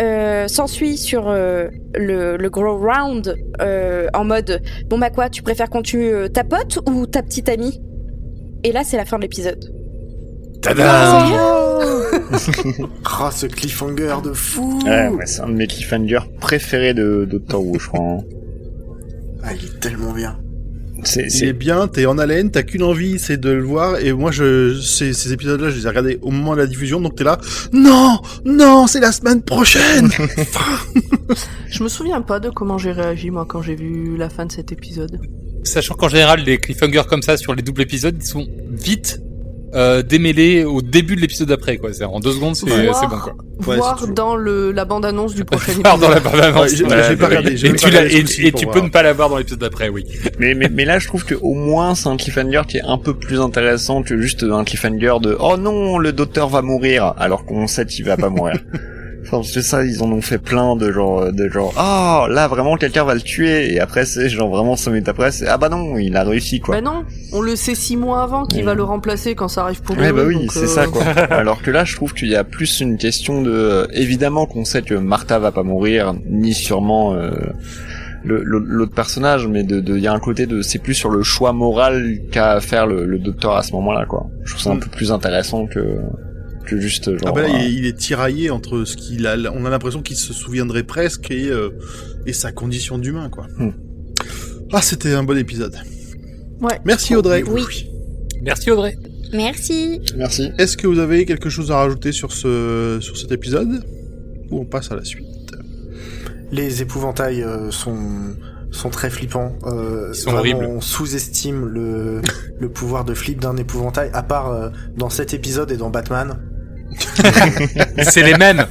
euh, s'ensuit sur euh, le, le gros round euh, en mode bon bah quoi, tu préfères qu'on tue euh, ta pote ou ta petite amie? Et là c'est la fin de l'épisode. Tada Ah, ce cliffhanger de fou Ouais, ouais, c'est un de mes cliffhangers préférés de Doctor Who, je crois. hein. Ah, il est tellement bien. C'est, Il est c'est... bien, t'es en haleine, t'as qu'une envie, c'est de le voir. Et moi, je, ces, ces épisodes-là, je les ai regardés au moment de la diffusion, donc t'es là. Non, non, c'est la semaine prochaine. Je me souviens pas de comment j'ai réagi moi quand j'ai vu la fin de cet épisode. Sachant qu'en général, les cliffhangers comme ça sur les doubles épisodes, ils sont vite euh, démêlés au début de l'épisode d'après. Quoi. C'est en deux secondes, c'est Voir- c'est bon. Quoi. Ouais, Voir dans le, la bande-annonce du prochain épisode. dans la bande-annonce. Ouais, Ouais, Et pas tu, et, et tu voir. peux ne pas l'avoir dans l'épisode d'après, oui. Mais, mais, mais là, je trouve que au moins, c'est un cliffhanger qui est un peu plus intéressant que juste un cliffhanger de oh non, le docteur va mourir, alors qu'on sait qu'il va pas mourir. Enfin, c'est ça, ils en ont fait plein de genre, de genre, ah, là, vraiment, quelqu'un va le tuer, et après, c'est genre vraiment 5 minutes après, c'est, ah bah non, il a réussi, quoi. Bah non, on le sait six mois avant qui Ouais. va le remplacer quand ça arrive pour lui. Ouais, bah oui, c'est euh, ça, quoi. Alors que là, je trouve qu'il y a plus une question de, euh, évidemment qu'on sait que Martha va pas mourir, ni sûrement, euh, l'autre personnage, mais de, de, il y a un côté de, c'est plus sur le choix moral qu'a à faire le, le docteur à ce moment-là, quoi. Je trouve ça un Mm. peu plus intéressant que, que juste, genre, Ah bah là, il euh, est, il est tiraillé entre ce qu'il a. On a l'impression qu'il se souviendrait presque et, euh, et sa condition d'humain, quoi. Hmm. Ah, c'était un bon épisode. Ouais. Merci Audrey. Oui. Merci Audrey. Merci. merci. Est-ce que vous avez quelque chose à rajouter sur ce sur cet épisode? Ou on passe à la suite? Les épouvantails euh, sont sont très flippants. Euh, Ils sont vraiment, horribles. On sous-estime le le pouvoir de flip d'un épouvantail, à part euh, dans cet épisode et dans Batman. C'est les mêmes.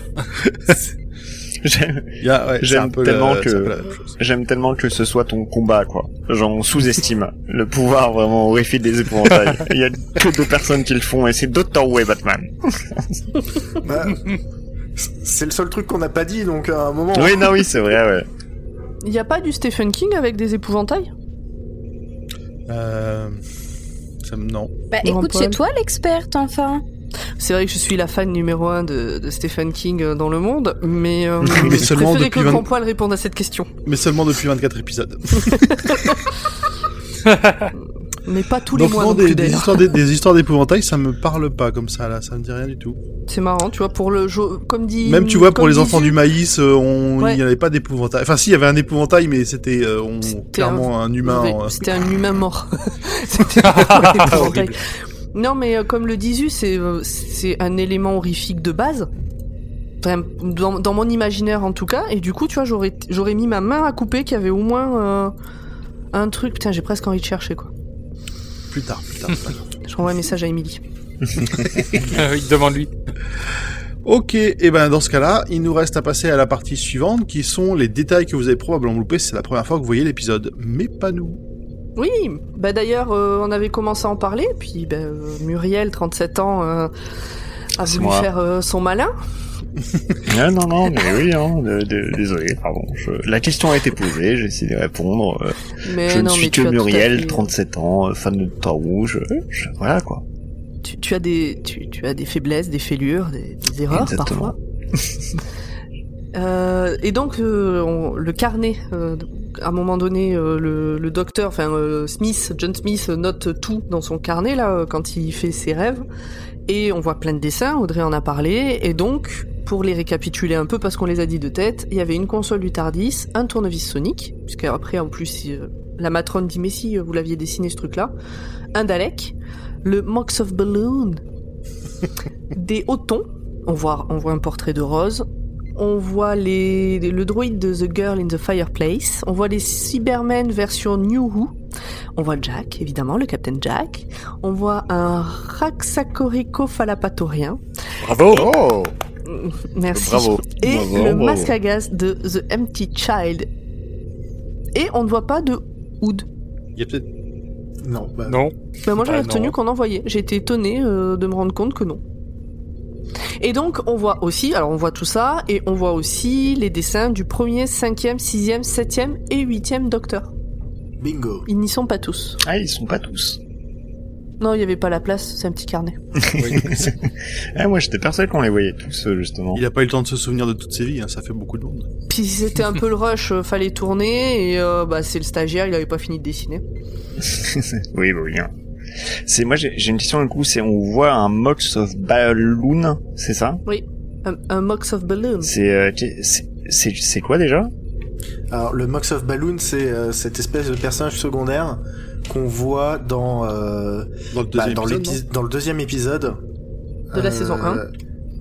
J'aime- ouais, tellement que-. J'aime tellement que ce soit ton combat, quoi. Genre, on sous-estime le pouvoir vraiment horrifique des épouvantails. Il y a que deux personnes qui le font, et c'est Doctor Who et Batman. Bah, c'est le seul truc qu'on n'a pas dit, donc à un moment. Oui, non, oui, c'est vrai, ouais. Il y a pas du Stephen King avec des épouvantails? Euh, ça non. Bah écoute, c'est toi l'experte enfin. C'est vrai que je suis la fan numéro un de, de Stephen King euh, dans le monde, mais, euh, Mais je seulement depuis que 20 Grand Poil réponde à cette question. Mais seulement depuis 24 épisodes. Mais pas tous les Donc mois non, des, des histoires, des, des histoires d'épouvantail, ça me parle pas comme ça là, ça me dit rien du tout. C'est marrant, tu vois, pour le jeu, comme dit. Même tu vois pour les enfants du maïs, euh, on il Ouais. n'y avait pas d'épouvantail. Enfin si, il y avait un épouvantail, mais c'était euh, clairement un, humain. C'était un humain mort. C'était un. Non, mais euh, comme le disait, c'est euh, c'est un élément horrifique de base. Enfin, dans, dans mon imaginaire en tout cas. Et du coup, tu vois, j'aurais j'aurais mis ma main à couper qu'il y avait au moins euh, un truc. Putain, j'ai presque envie de chercher quoi. Plus tard, plus tard. Je renvoie un message à Émilie. Euh, il demande lui. Ok, et ben dans ce cas-là, il nous reste à passer à la partie suivante, qui sont les détails que vous avez probablement loupés. C'est la première fois que vous voyez l'épisode, mais pas nous. Oui, bah d'ailleurs, euh, on avait commencé à en parler, puis bah, euh, Muriel, 37 ans, euh, a voulu moi. faire euh, son malin. Ah, non, non, mais oui, hein, de- de- désolé, pardon. Je- La question a été posée, j'ai essayé de répondre. euh, Mais je ne non, suis mais que Muriel, fait- 37 ans, fan de Thor Rouge. je- Voilà, quoi. tu, tu as des tu, tu as des faiblesses, des fêlures, des, des erreurs Exactement. parfois. Et donc on- le carnet, à un moment donné, euh, le, le docteur, enfin euh, Smith, John Smith euh, note tout dans son carnet là quand il fait ses rêves. Et on voit plein de dessins. Audrey en a parlé. Et donc pour les récapituler un peu parce qu'on les a dit de tête, il y avait une console du Tardis, un tournevis Sonic, puisque après en plus la matrone dit mais si vous l'aviez dessiné ce truc-là, un Dalek, le Mox of Balloon, des Otons, on voit, on voit un portrait de Rose, on voit les, le droïde de The Girl in the Fireplace, on voit les Cybermen version New Who, on voit Jack, évidemment, le Captain Jack, on voit un Raxacorico phalapatorien, Bravo. Oh merci, Bravo. et Bravo, le bravo. masque à gaz de The Empty Child. Et on ne voit pas de Hood. Il y a peut-être. Non, bah, Non. Bah moi j'avais Bah, retenu qu'on en voyait. J'ai été étonné de me rendre compte que non. Et donc on voit aussi, alors on voit tout ça, et on voit aussi les dessins du premier, cinquième, sixième, septième et huitième Docteur. bingo. Ils n'y sont pas tous. Ah, ils sont pas tous. Non, il n'y avait pas la place, c'est un petit carnet. Ah, moi, j'étais persuadé qu'on les voyait tous, euh, justement. Il a pas eu le temps de se souvenir de toutes ses vies, hein, ça fait beaucoup de monde. Puis c'était un peu le rush, euh, fallait tourner, et euh, bah c'est le stagiaire, il avait pas fini de dessiner. oui, bah oui. hein. C'est moi, j'ai une question du coup. C'est on voit un Mox of Balloon, c'est ça? Un, un Mox of Balloon. C'est euh, c'est- quoi déjà? Alors le Mox of Balloon, c'est euh, cette espèce de personnage secondaire qu'on voit dans euh, Dans le bah, deuxième dans, épisode, l'épi- dans le deuxième épisode De la saison un?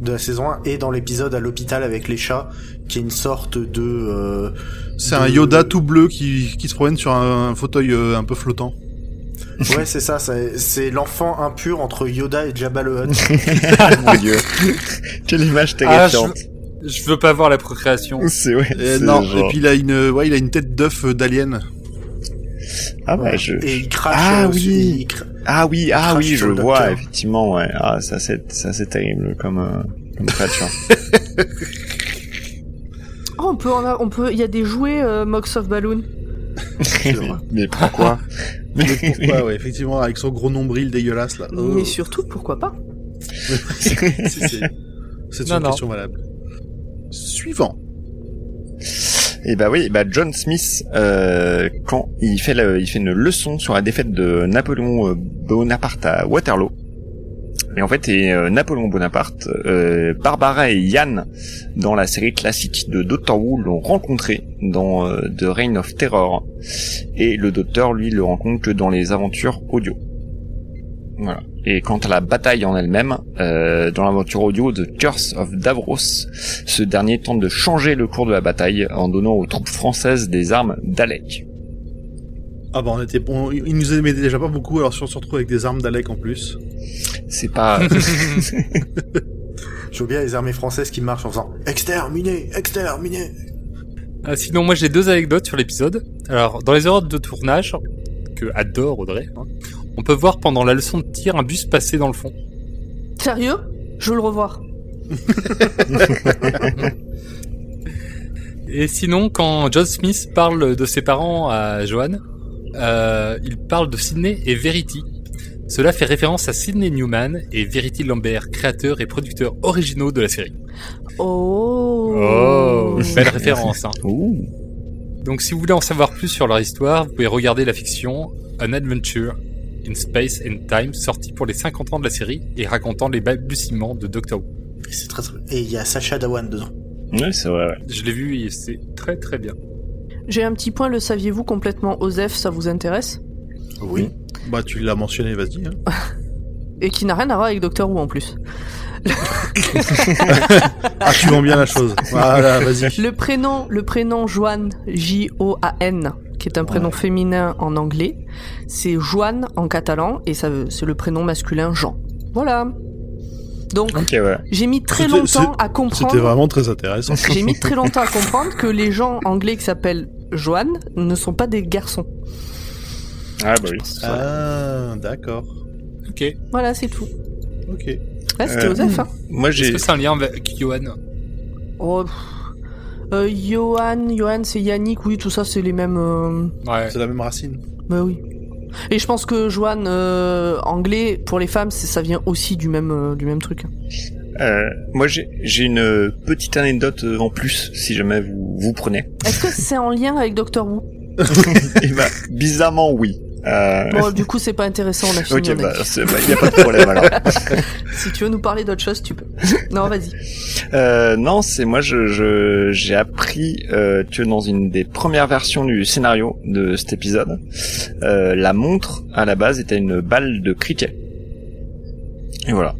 De la saison 1 et dans l'épisode à l'hôpital avec les chats, qui est une sorte de. euh, C'est de- un Yoda tout bleu qui, qui se promène sur un, un fauteuil euh, un peu flottant. Ouais, c'est ça. c'est- l'enfant impur entre Yoda et Jabba le Hutt. Mon dieu. Quelle image Ah, je, terrifiante. je veux pas voir la procréation. C'est ouais. Euh, c'est non, genre- et puis il a une, ouais, il a une tête d'œuf euh, d'alien. Ah bah je. Et il crache. Ah euh, oui. sur- il cra- Ah oui, ah oui, je vois docteur. effectivement. Ouais. Ah ça c'est ça c'est terrible comme euh, comme créature. Oh, on peut, en a- on peut, il y a des jouets euh, Mox of Balloon. mais, pourquoi Mais pourquoi, ouais, effectivement, avec son gros nombril dégueulasse là. Oh. Mais surtout, pourquoi pas c'est Non, une non. question valable. Suivant. Et bah oui, bah John Smith, euh, quand il fait le, il fait une leçon sur la défaite de Napoléon euh, Bonaparte à Waterloo. Et en fait, et euh, Napoléon Bonaparte, euh, Barbara et Yann, dans la série classique de Doctor Who, l'ont rencontré dans euh, The Reign of Terror. Et le Docteur, lui, le rencontre que dans les aventures audio. Voilà. Et quant à la bataille en elle-même, euh, dans l'aventure audio de Curse of Davros, ce dernier tente de changer le cours de la bataille en donnant aux troupes françaises des armes Dalek. Ah bah on était bon, il nous aimait déjà pas beaucoup, alors si on se retrouve avec des armes d'Alec en plus. C'est pas... Je vois bien les armées françaises qui marchent en faisant exterminer, exterminer. Ah, sinon, moi j'ai deux anecdotes sur l'épisode. Alors, dans les erreurs de tournage, que adore Audrey, hein, on peut voir pendant la leçon de tir un bus passer dans le fond. Sérieux? Je veux le revoir. Et sinon, quand John Smith parle de ses parents à Joanne, euh, il parle de Sidney et Verity. Cela fait référence à Sidney Newman et Verity Lambert, créateurs et producteurs originaux de la série. Oh. belle référence. Hein. Donc si vous voulez en savoir plus sur leur histoire, vous pouvez regarder la fiction An Adventure in Space and Time, sorti pour les 50 ans de la série et racontant les balbutiements de Doctor Who. Et c'est très très. Et il y a Sacha Dawan dedans. Oui, c'est vrai, ouais. Je l'ai vu et c'est très très bien. J'ai un petit point, le saviez-vous complètement Osef, ça vous intéresse? Oui. Bah, tu l'as mentionné, vas-y. hein. Et qui n'a rien à voir avec Doctor Who en plus. Ah, tu vends bien la chose. Voilà, vas-y. Le prénom, le prénom Joanne, J-O-A-N, qui est un prénom féminin en anglais, c'est Joanne en catalan, et ça, veut- c'est le prénom masculin Jean. Voilà. Donc, ouais. j'ai mis très longtemps à comprendre. C'était vraiment très intéressant. J'ai mis très longtemps à comprendre que les gens anglais qui s'appellent Joanne ne sont pas des garçons. Ah, bah oui. Ah, d'accord. Ok. Est-ce Voilà, c'est tout. Ok. Ouais, c'était Euh, Osef, hein. Moi, j'ai. que c'est un lien avec Johan Oh, pff. euh, Johan, Johan, c'est Yannick, oui, tout ça, c'est les mêmes. euh, Ouais. C'est la même racine. Bah oui. Et je pense que Joanne, euh, anglais, pour les femmes, ça vient aussi du même, euh, du même truc. Euh, moi, j'ai j'ai une petite anecdote en plus, si jamais vous vous prenez. Est-ce que c'est en lien avec Doctor Who? Et bah, bizarrement, oui. Euh... Bon, du coup, c'est pas intéressant, on a fini. Ok, bah, c'est- bah, y a pas de problème alors. Si tu veux nous parler d'autre chose, tu peux. Non, vas-y. Euh, non, c'est moi, je je- j'ai appris euh, que dans une des premières versions du scénario de cet épisode, euh, la montre à la base était une balle de cricket. Et voilà.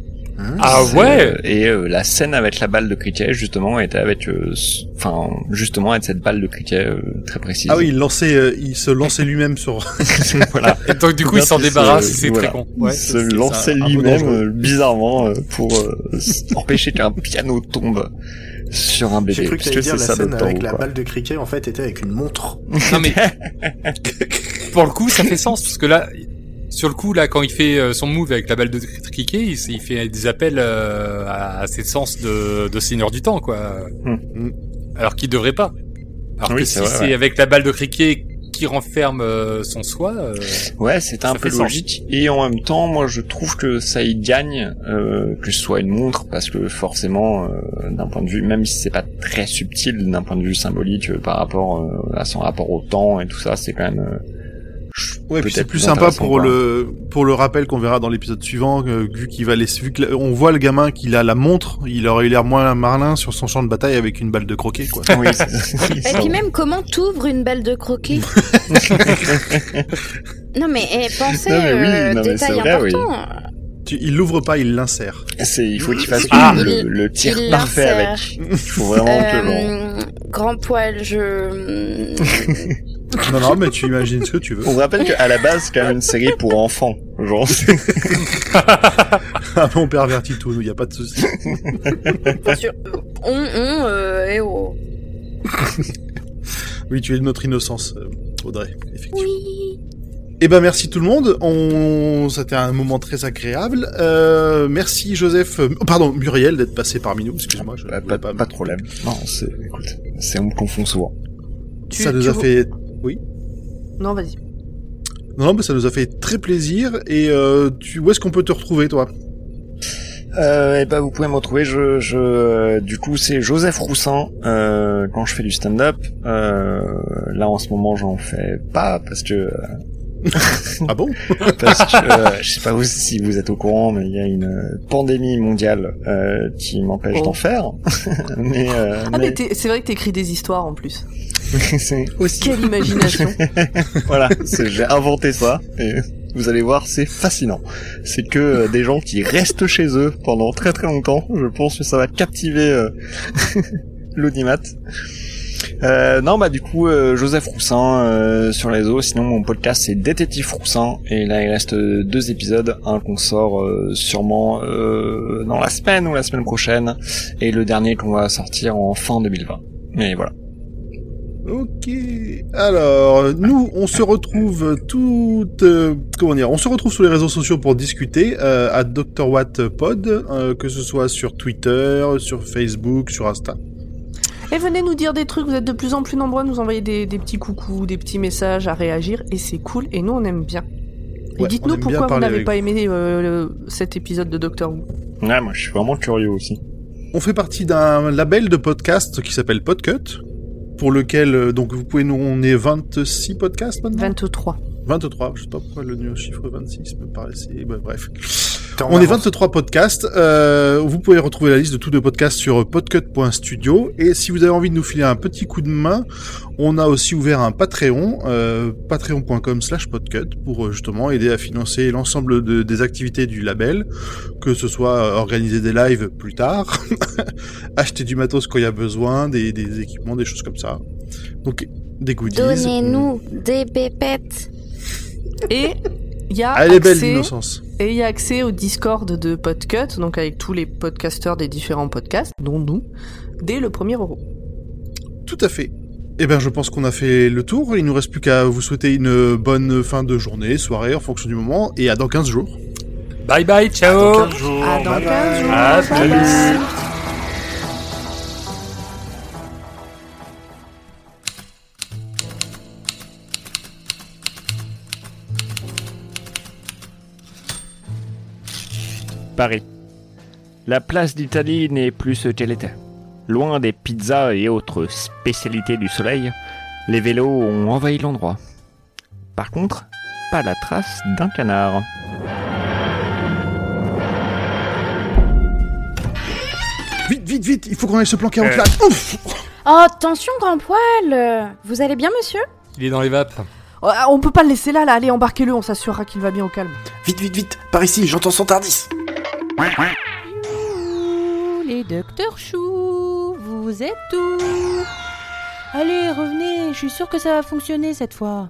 Ah C'est, ouais euh, Et euh, la scène avec la balle de cricket, justement, était avec, euh, enfin, justement, avec cette balle de cricket euh, très précise. Ah oui, il lançait, euh, il se lançait lui-même sur. voilà. Et donc du coup, il s'en débarrasse, se- c'est voilà. très con. Ouais. il se lançait lui-même euh, bizarrement euh, pour euh, empêcher qu'un piano tombe sur un J'ai bébé. cru que Parce t'allais dire la scène avec la balle de cricket en fait était avec une montre. Non mais pour le coup, ça fait sens parce que là, sur le coup, là, quand il fait euh, son move avec la balle de cricket, il, il fait des appels euh, à, à ses sens de, de seigneur du temps, quoi. Hmm. Alors qu'il devrait pas. Alors Oui, que c'est si c'est ouais. avec la balle de cricket qui renferme euh, son soi, euh, Ouais, c'était un peu sens. logique. Et en même temps, moi, je trouve que ça y gagne euh, que ce soit une montre, parce que forcément, euh, d'un point de vue, même si c'est pas très subtil, d'un point de vue symbolique, euh, par rapport euh, à son rapport au temps et tout ça, c'est quand même. Ouais, puis c'est plus sympa pour le pour le rappel qu'on verra dans l'épisode suivant, euh, vu qu'il va laisser, vu que on voit le gamin qu'il a la montre, il aurait eu l'air moins malin sur son champ de bataille avec une balle de croquet, quoi. Oui, c'est- oui, Et puis même, comment t'ouvres une balle de croquet? Non mais eh, pensez, Non, mais oui, euh, non, mais détail vrai, oui. Tu- il l'ouvre pas, il l'insère. C'est, il faut qu'il fasse Ah. le, tir il parfait avec. Il faut vraiment que l'on... Euh, grand poil, je... non, non, mais tu imagines ce que tu veux. On vous rappelle qu'à la base, c'est quand même une série pour enfants. Genre, Ah, on pervertit tout, nous, y a pas de souci. Bien sûr. On, on, euh, eh oh. Oui, tu es de notre innocence, euh, Audrey, effectivement. Oui. Eh ben merci tout le monde. On, c'était un moment très agréable. Euh, merci Joseph, euh, pardon Muriel d'être passé parmi nous. Excuse-moi, je pas, pas, pas de problème. Non, c'est, écoute, c'est, on me confond souvent. Tu- ça nous a fait, Non, vas-y. non, non, mais ça nous a fait très plaisir. Et euh, tu, où est-ce qu'on peut te retrouver, toi? Euh, et ben vous pouvez me retrouver. Je, je, euh, du coup, c'est Joseph Roussin euh, quand je fais du stand-up. Euh, là, en ce moment, j'en fais pas parce que euh, Ah bon? Parce que euh, je sais pas vous, si vous êtes au courant, mais il y a une pandémie mondiale euh, qui m'empêche Oh. d'en faire. mais, euh, Ah, mais c'est vrai que t'écris des histoires en plus. c'est aussi Quelle imagination. voilà, j'ai inventé ça et vous allez voir, c'est fascinant. C'est que euh, des gens qui restent chez eux pendant très très longtemps. Je pense que ça va captiver euh, l'audimat. Euh, non, bah du coup, euh, Joseph Roussin euh, sur les réseaux. Sinon, mon podcast c'est Détective Roussin et là il reste euh, deux épisodes, un qu'on sort sûrement dans la semaine ou la semaine prochaine et le dernier qu'on va sortir en fin 2020. Mais voilà. Ok. Alors, nous, on se retrouve tout, euh, comment dire, on se retrouve sur les réseaux sociaux pour discuter euh, à Dr Watt Pod, que ce soit sur Twitter, sur Facebook, sur Insta. Et venez nous dire des trucs, vous êtes de plus en plus nombreux à nous envoyer des, des petits coucous, des petits messages, à réagir, et c'est cool, et nous on aime bien. Et Ouais, dites-nous pourquoi vous n'avez pas aimé euh, le- cet épisode de Doctor Who. Ouais, moi je suis vraiment curieux aussi. On fait partie d'un label de podcast qui s'appelle Podcut, pour lequel, euh, donc vous pouvez nous, on est 26 podcasts maintenant? 23. 23, je sais pas pourquoi le chiffre 26 me paraissait... bah, bref. On est avance. 23 podcasts. Euh, vous pouvez retrouver la liste de tous nos podcasts sur podcut.studio. Et si vous avez envie de nous filer un petit coup de main, on a aussi ouvert un Patreon, euh, patreon.com slash podcut, pour euh, justement aider à financer l'ensemble de- des activités du label, que ce soit organiser des lives plus tard, acheter du matos quand il y a besoin, des, des équipements, des choses comme ça. Donc, des goodies. Donnez-nous des pépettes. Et y a Ah, Elle est belle, accès- l'innocence. Et il y a accès au Discord de Podcut, donc avec tous les podcasteurs des différents podcasts, dont nous, dès le premier euro. Tout à fait. Eh bien, je pense qu'on a fait le tour. Il nous reste plus qu'à vous souhaiter une bonne fin de journée, soirée, en fonction du moment, et à dans 15 jours. Bye bye, ciao. Dans 15 jours. À dans Bye 15 bye. jours. Bye salut. bye. Paris. La place d'Italie n'est plus ce qu'elle était. Loin des pizzas et autres spécialités du soleil, les vélos ont envahi l'endroit. Par contre, pas la trace d'un canard. Vite, vite, vite Il faut qu'on aille se planquer en Euh. classe. Ouf Oh, attention, grand poil Vous allez bien, monsieur? Il est dans les vapes. Oh, On peut pas le laisser là, là, allez, embarquez-le, on s'assurera qu'il va bien au calme. Vite, vite, vite. Par ici, j'entends son tardis. Les docteurs choux, vous êtes où? Allez, revenez, je suis sûre que ça va fonctionner cette fois.